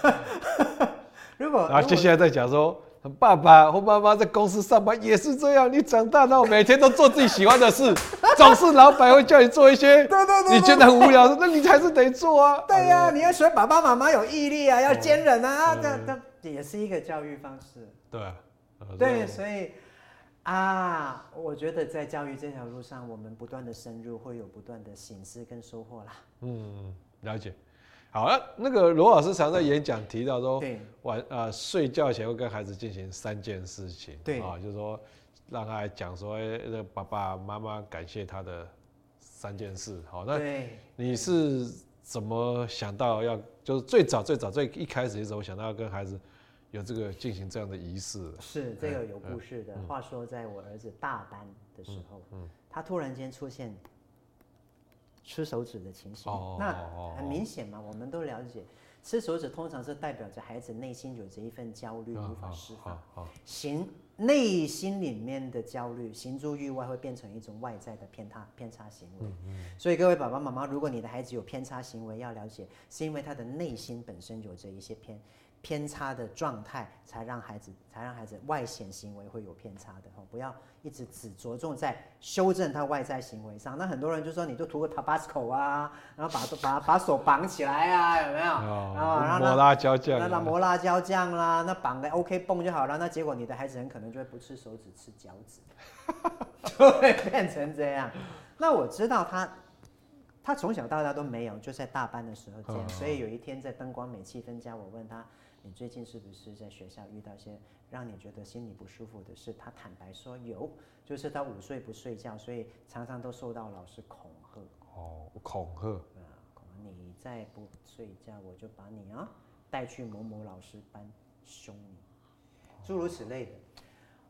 *laughs* 如果然后接下来再讲说。爸爸或妈妈在公司上班也是这样。你长大后每天都做自己喜欢的事，*laughs* 总是老板会叫你做一些，对对对，你觉得很无聊的，那你还是得做啊。对呀，你要学爸爸妈妈有毅力啊，要坚韧啊，这这也是一个教育方式。对，对，所以啊，我觉得在教育这条路上，我们不断的深入，会有不断的醒思跟收获啦。嗯，了解。好了，那个罗老师常在演讲提到说，晚呃睡觉前会跟孩子进行三件事情，对啊，就是说让他来讲说，哎，那个爸爸妈妈感谢他的三件事。好，那你是怎么想到要，就是最早最早最一开始的时候想到要跟孩子有这个进行这样的仪式？是这个有故事的。话说，在我儿子大班的时候，嗯，他突然间出现。吃手指的情形，那很明显嘛，我们都了解，吃手指通常是代表着孩子内心有着一份焦虑无法释放，行内心里面的焦虑，行诸于外会变成一种外在的偏差偏差行为。所以各位爸爸妈妈，如果你的孩子有偏差行为，要了解，是因为他的内心本身有着一些偏。偏差的状态，才让孩子，才让孩子外显行为会有偏差的哦，不要一直只着重在修正他外在行为上。那很多人就说，你就涂个 Tabasco 啊，然后把把把手绑起来啊，有没有？哦、然后抹辣椒酱，那那抹辣椒酱啦，那绑个 OK 绷就好了。那结果你的孩子很可能就会不吃手指，吃脚趾，*laughs* 就会变成这样。那我知道他，他从小到大都没有，就在大班的时候这样。所以有一天在灯光美气氛家，我问他。你最近是不是在学校遇到一些让你觉得心里不舒服的事？他坦白说有，就是他午睡不睡觉，所以常常都受到老师恐吓。哦，恐吓。啊，你再不睡觉，我就把你啊带去某某老师班凶你，诸如此类的。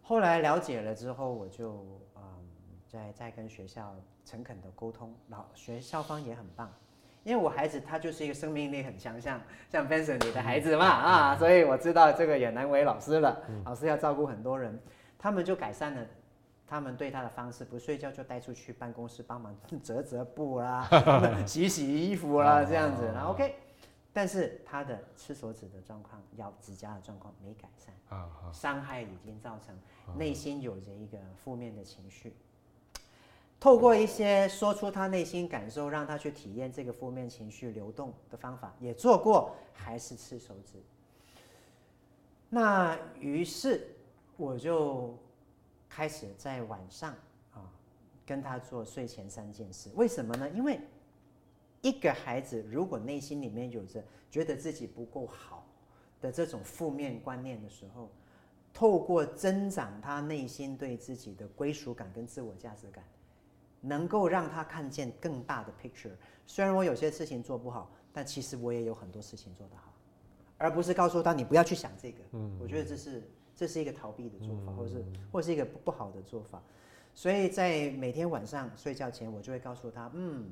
后来了解了之后，我就嗯，在在跟学校诚恳的沟通，老学校方也很棒。因为我孩子他就是一个生命力很强，像像 Benson 你的孩子嘛啊，所以我知道这个也难为老师了。老师要照顾很多人，他们就改善了他们对他的方式，不睡觉就带出去办公室帮忙 *laughs* 折折布啦、*laughs* 洗洗衣服啦这样子，然后 OK。但是他的吃手指的状况、咬指甲的状况没改善，伤害已经造成，内心有着一个负面的情绪。透过一些说出他内心感受，让他去体验这个负面情绪流动的方法，也做过，还是吃手指。那于是我就开始在晚上啊，跟他做睡前三件事。为什么呢？因为一个孩子如果内心里面有着觉得自己不够好的这种负面观念的时候，透过增长他内心对自己的归属感跟自我价值感。能够让他看见更大的 picture。虽然我有些事情做不好，但其实我也有很多事情做得好，而不是告诉他你不要去想这个。嗯，我觉得这是这是一个逃避的做法，或是或是一个不好的做法。所以在每天晚上睡觉前，我就会告诉他，嗯，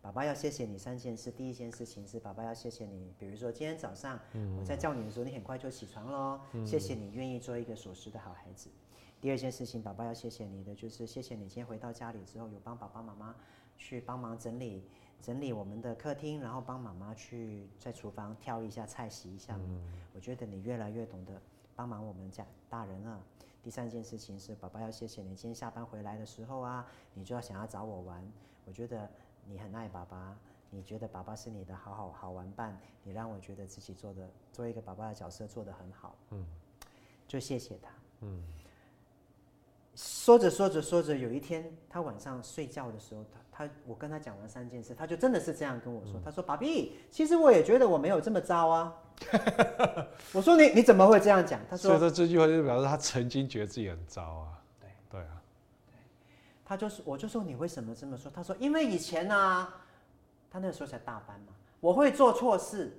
爸爸要谢谢你三件事。第一件事情是爸爸要谢谢你，比如说今天早上我在叫你的时候，你很快就起床了，谢谢你愿意做一个守时的好孩子。第二件事情，爸爸要谢谢你的，就是谢谢你今天回到家里之后，有帮爸爸妈妈去帮忙整理整理我们的客厅，然后帮妈妈去在厨房挑一下菜、洗一下。嗯，我觉得你越来越懂得帮忙我们家大人了。第三件事情是，爸爸要谢谢你今天下班回来的时候啊，你就要想要找我玩。我觉得你很爱爸爸，你觉得爸爸是你的好好好玩伴，你让我觉得自己做的做一个爸爸的角色做得很好。嗯，就谢谢他。嗯。说着说着说着，有一天他晚上睡觉的时候，他他我跟他讲完三件事，他就真的是这样跟我说。嗯、他说：“爸比，其实我也觉得我没有这么糟啊。*laughs* ”我说你：“你你怎么会这样讲？”他说：“所以这句话就表示他曾经觉得自己很糟啊。”对对啊，他就是我就说你为什么这么说？他说：“因为以前呢、啊，他那个时候才大班嘛，我会做错事，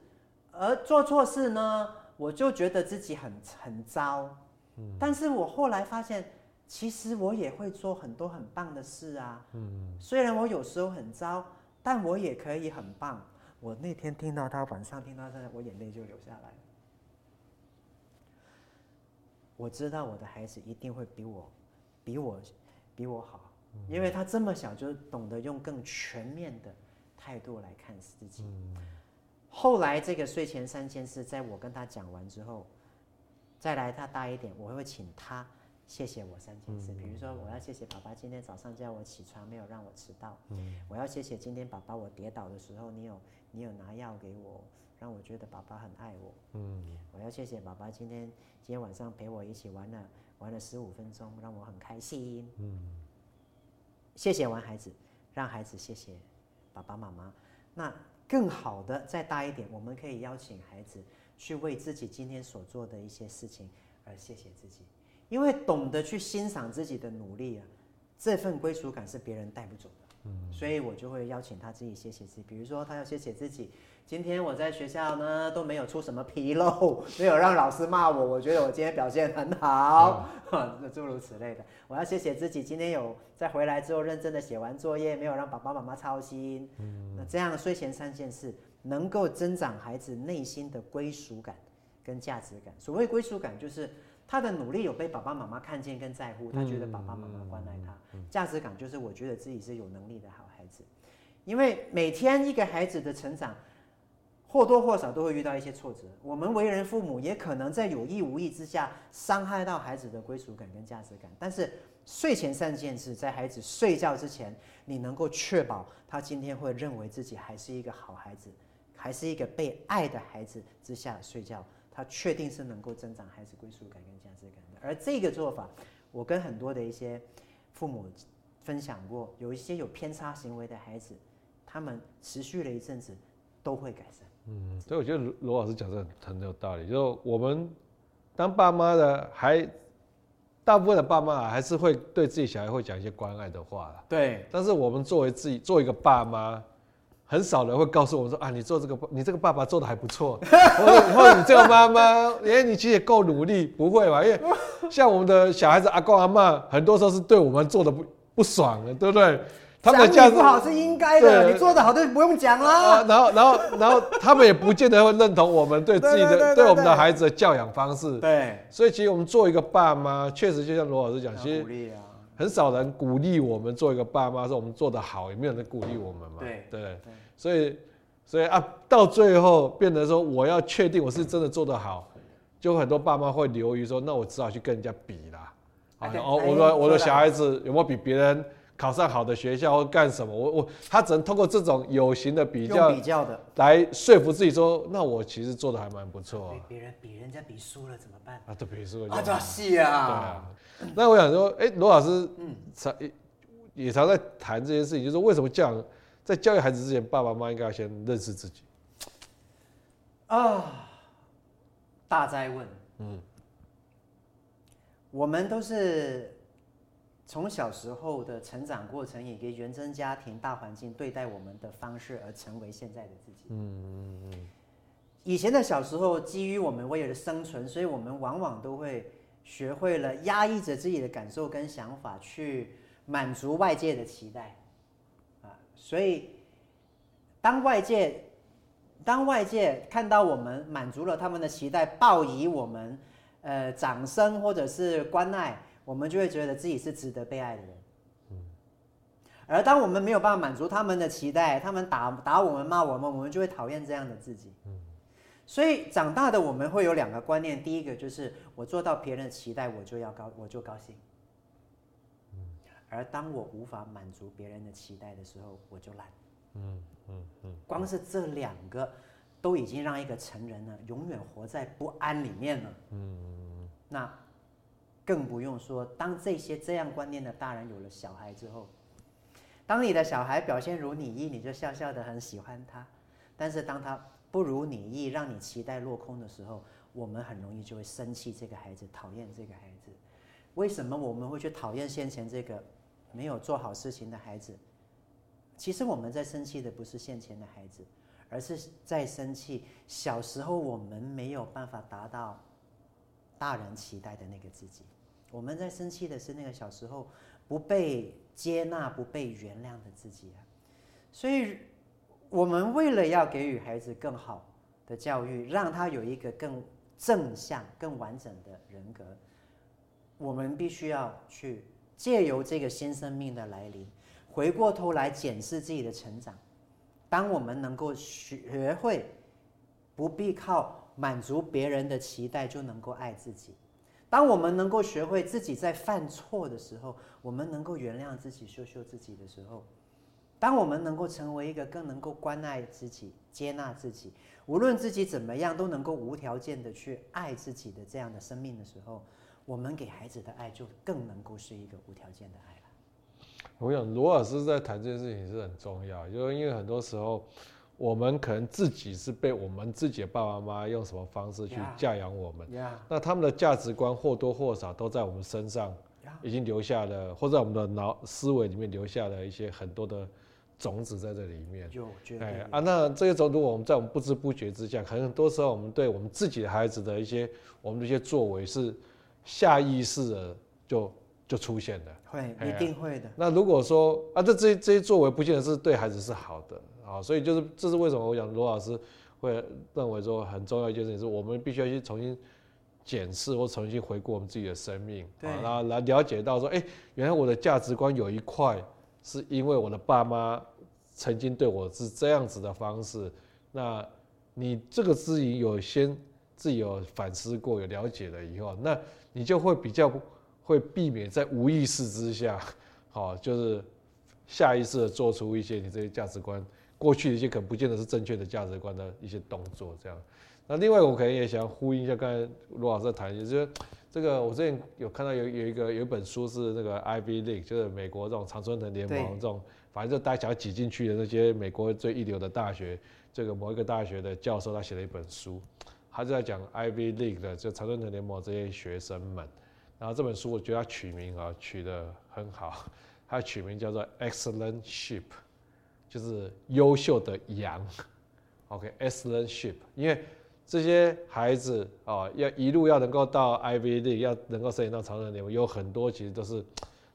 而做错事呢，我就觉得自己很很糟。嗯，但是我后来发现。”其实我也会做很多很棒的事啊，嗯，虽然我有时候很糟，但我也可以很棒。我那天听到他晚上听到他，我眼泪就流下来。我知道我的孩子一定会比我，比我，比我好，因为他这么小就懂得用更全面的态度来看自己。后来这个睡前三件事，在我跟他讲完之后，再来他大一点，我会请他。谢谢我三件事，比如说我要谢谢爸爸今天早上叫我起床，没有让我迟到。嗯，我要谢谢今天爸爸我跌倒的时候，你有你有拿药给我，让我觉得爸爸很爱我。嗯，我要谢谢爸爸今天今天晚上陪我一起玩了玩了十五分钟，让我很开心。嗯，谢谢完孩子，让孩子谢谢爸爸妈妈。那更好的再大一点，我们可以邀请孩子去为自己今天所做的一些事情而谢谢自己。因为懂得去欣赏自己的努力啊，这份归属感是别人带不走的。所以我就会邀请他自己写写自己。比如说，他要写写自己，今天我在学校呢都没有出什么纰漏，*laughs* 没有让老师骂我，我觉得我今天表现很好，那 *laughs* 诸如此类的。我要写写自己，今天有在回来之后认真的写完作业，没有让爸爸妈妈操心。那这样睡前三件事能够增长孩子内心的归属感跟价值感。所谓归属感，就是。他的努力有被爸爸妈妈看见跟在乎，他觉得爸爸妈妈关爱他，价值感就是我觉得自己是有能力的好孩子。因为每天一个孩子的成长，或多或少都会遇到一些挫折。我们为人父母也可能在有意无意之下伤害到孩子的归属感跟价值感。但是睡前三件事，在孩子睡觉之前，你能够确保他今天会认为自己还是一个好孩子，还是一个被爱的孩子之下睡觉。他确定是能够增长孩子归属感跟价值感的，而这个做法，我跟很多的一些父母分享过，有一些有偏差行为的孩子，他们持续了一阵子都会改善。嗯，所以我觉得罗老师讲的很有道理，就是我们当爸妈的，还大部分的爸妈还是会对自己小孩会讲一些关爱的话。对，但是我们作为自己做一个爸妈。很少人会告诉我们说啊，你做这个，你这个爸爸做的还不错，*laughs* 或者或者你这个妈妈，哎，你其实也够努力，不会吧？因为 *laughs* 像我们的小孩子阿公阿妈，很多时候是对我们做的不不爽的，对不对？*laughs* 他们的价值不好是应该的，你做的好就不用讲啦。啊，然后然后然后他们也不见得会认同我们对自己的对我们的孩子的教养方式。对，所以其实我们做一个爸妈，确实就像罗老师讲，其实很少人鼓励我们做一个爸妈，说我们做的好，也没有人鼓励我们嘛。对对。所以，所以啊，到最后变得说，我要确定我是真的做得好，就很多爸妈会流于说，那我只好去跟人家比啦。啊，哦，我的我的小孩子有没有比别人考上好的学校或干什么？我我他只能通过这种有形的比较比较的来说服自己说，那我其实做的还蛮不错。别人比人家比输了怎么办？啊，对，比输了。啊，这是啊。对啊。那我想说，哎，罗老师，嗯，常也常在谈这件事情，就是为什么这样。在教育孩子之前，爸爸妈妈应该要先认识自己。啊，大灾问。嗯，我们都是从小时候的成长过程，以及原生家庭大环境对待我们的方式，而成为现在的自己。嗯嗯嗯。以前的小时候，基于我们为了生存，所以我们往往都会学会了压抑着自己的感受跟想法，去满足外界的期待。啊所以，当外界当外界看到我们满足了他们的期待，报以我们呃掌声或者是关爱，我们就会觉得自己是值得被爱的人。而当我们没有办法满足他们的期待，他们打打我们、骂我们，我们就会讨厌这样的自己。嗯，所以长大的我们会有两个观念，第一个就是我做到别人的期待，我就要高，我就高兴。而当我无法满足别人的期待的时候，我就懒。嗯嗯嗯。光是这两个，都已经让一个成人呢，永远活在不安里面了。嗯。那更不用说，当这些这样观念的大人有了小孩之后，当你的小孩表现如你意，你就笑笑的很喜欢他；但是当他不如你意，让你期待落空的时候，我们很容易就会生气这个孩子，讨厌这个孩子。为什么我们会去讨厌先前这个？没有做好事情的孩子，其实我们在生气的不是先前的孩子，而是在生气小时候我们没有办法达到大人期待的那个自己。我们在生气的是那个小时候不被接纳、不被原谅的自己啊。所以，我们为了要给予孩子更好的教育，让他有一个更正向、更完整的人格，我们必须要去。借由这个新生命的来临，回过头来检视自己的成长。当我们能够学会不必靠满足别人的期待就能够爱自己，当我们能够学会自己在犯错的时候，我们能够原谅自己、修修自己的时候，当我们能够成为一个更能够关爱自己、接纳自己，无论自己怎么样都能够无条件的去爱自己的这样的生命的时候。我们给孩子的爱就更能够是一个无条件的爱了。我想罗老师在谈这件事情是很重要，就是因为很多时候我们可能自己是被我们自己的爸爸妈妈用什么方式去教养我们，yeah. Yeah. 那他们的价值观或多或少都在我们身上已经留下了，或在我们的脑思维里面留下了一些很多的种子在这里面。有，哎啊，那这些种子我们在我们不知不觉之下，可能很多时候我们对我们自己的孩子的一些我们的一些作为是。下意识的就就出现了，会一定会的。那如果说啊，这这些这些作为不见得是对孩子是好的啊，所以就是这是为什么我讲罗老师会认为说很重要一件事情是我们必须要去重新检视或重新回顾我们自己的生命，啊，然后来了解到说，哎，原来我的价值观有一块是因为我的爸妈曾经对我是这样子的方式，那你这个自己有先自己有反思过，有了解了以后，那。你就会比较会避免在无意识之下，*laughs* 好，就是下意识的做出一些你这些价值观过去的一些可能不见得是正确的价值观的一些动作，这样。那另外我可能也想呼应一下刚才罗老师在谈，就是这个我之前有看到有有一个有一本书是那个 Ivy League，就是美国这种常春藤联盟这种，反正就大家想要挤进去的那些美国最一流的大学，这个某一个大学的教授他写了一本书。他就在讲 Ivy League 的，就常春藤联盟这些学生们。然后这本书我觉得他取名啊取得很好，*laughs* 他取名叫做 Excellent Sheep，就是优秀的羊。OK，Excellent Sheep，因为这些孩子啊，要一路要能够到 Ivy League，要能够申请到常春藤联盟，有很多其实都是。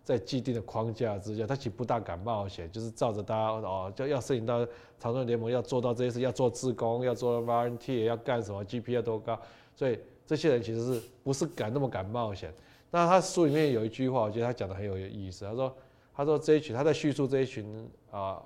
在既定的框架之下，他其实不大敢冒险，就是照着大家哦，就要申请到常春联盟，要做到这些事，要做志工，要做 volunteer，要干什么，GP 要多高，所以这些人其实是不是敢那么敢冒险？那他书里面有一句话，我觉得他讲的很有意思。他说：“他说这一群他在叙述这一群啊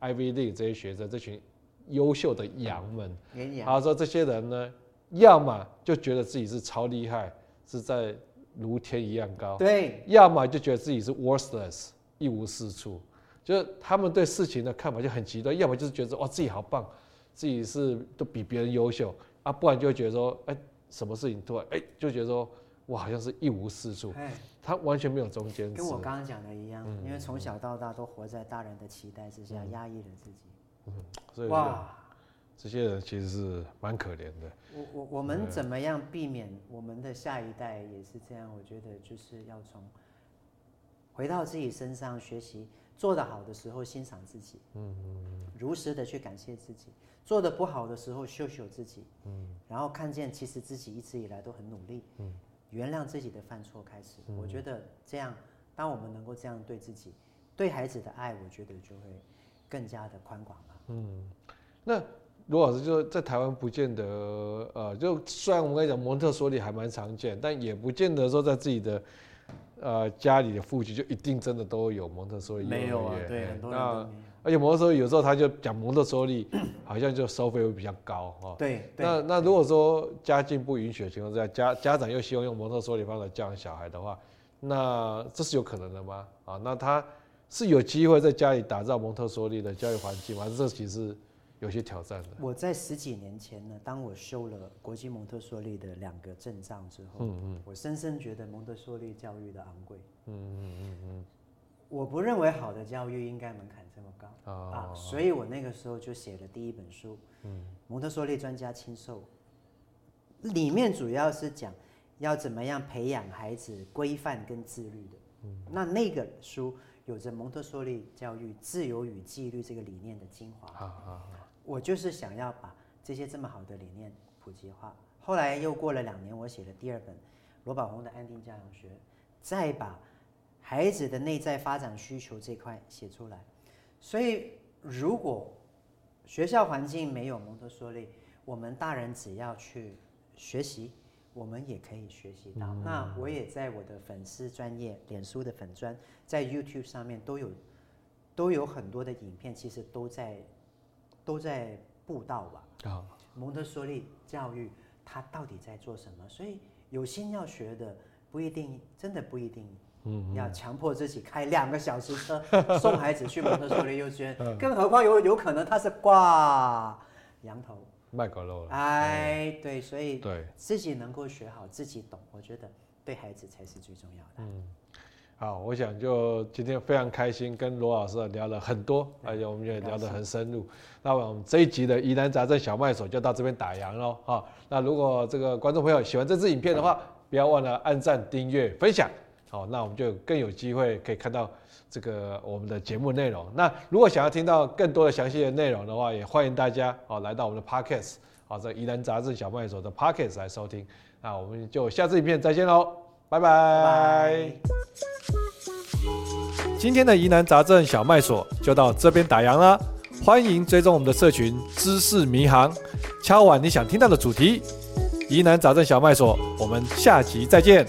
，Ivy League 这些学生，这群优秀的羊们，他说这些人呢，要么就觉得自己是超厉害，是在。”如天一样高，对，要么就觉得自己是 worthless，一无是处，就是他们对事情的看法就很极端，要么就是觉得哇自己好棒，自己是都比别人优秀啊，不然就会觉得说，哎，什么事情突然哎就觉得说，我好像是一无是处，他完全没有中间。跟我刚刚讲的一样，嗯，因为从小到大都活在大人的期待之下，嗯，压抑了自己，嗯，所以哇。这些人其实是蛮可怜的。我我我们怎么样避免我们的下一代也是这样？我觉得就是要从回到自己身上学习，做得好的时候欣赏自己，嗯嗯，如实的去感谢自己；做得不好的时候秀秀自己，嗯，然后看见其实自己一直以来都很努力，嗯，原谅自己的犯错开始。我觉得这样，当我们能够这样对自己、对孩子的爱，我觉得就会更加的宽广了。嗯，那。罗老师就在台湾不见得，呃，就虽然我们跟你讲蒙特梭利还蛮常见，但也不见得说在自己的呃家里的附近就一定真的都有蒙特梭利？没有啊，对，很多人都没有。而且摩托梭利有时候他就讲摩托梭利，*clears throat* 好像就收费会比较高哈。对。那那如果说家境不允许的情况之下，家家长又希望用摩托梭利方式教养小孩的话，那这是有可能的吗？啊，那他是有机会在家里打造蒙特梭利的教育环境吗？这其实有些挑战的。我在十几年前呢，当我修了国际蒙特梭利的两个证照之后，嗯嗯，我深深觉得蒙特梭利教育的昂贵。嗯嗯嗯嗯。我不认为好的教育应该门槛这么高、哦、啊，所以我那个时候就写了第一本书，嗯，蒙特梭利专家亲授，里面主要是讲要怎么样培养孩子规范跟自律的。嗯，那那个书有着蒙特梭利教育自由与纪律这个理念的精华。好好好，我就是想要把这些这么好的理念普及化。后来又过了两年，我写了第二本罗宝红的安定教养学，再把。孩子的内在发展需求这块写出来，所以如果学校环境没有蒙特梭利，我们大人只要去学习，我们也可以学习到。嗯、那我也在我的粉丝专业、脸书的粉专，在 YouTube 上面都有都有很多的影片，其实都在都在布道吧。啊、哦，蒙特梭利教育它到底在做什么？所以有心要学的不一定，真的不一定。嗯，要强迫自己开两个小时车送孩子去蒙特梭利幼稚园，更何况有有可能他是挂羊头卖狗肉了。哎，对，所以对自己能够学好，自己懂，我觉得对孩子才是最重要的。嗯，好，我想就今天非常开心，跟罗老师聊了很多，而且我们也聊得很深入。那我们这一集的疑难杂症小卖手就到这边打烊喽。哈，那如果这个观众朋友喜欢这支影片的话，不要忘了按赞、订阅、分享。好，那我们就更有机会可以看到这个我们的节目内容。那如果想要听到更多的详细的内容的话，也欢迎大家哦来到我们的 Podcast，好在疑难杂症小卖所的 Podcast 来收听。那我们就下次影片再见喽，拜拜。今天的疑难杂症小卖所就到这边打烊了，欢迎追踪我们的社群知识迷航，敲碗你想听到的主题。疑难杂症小卖所，我们下集再见。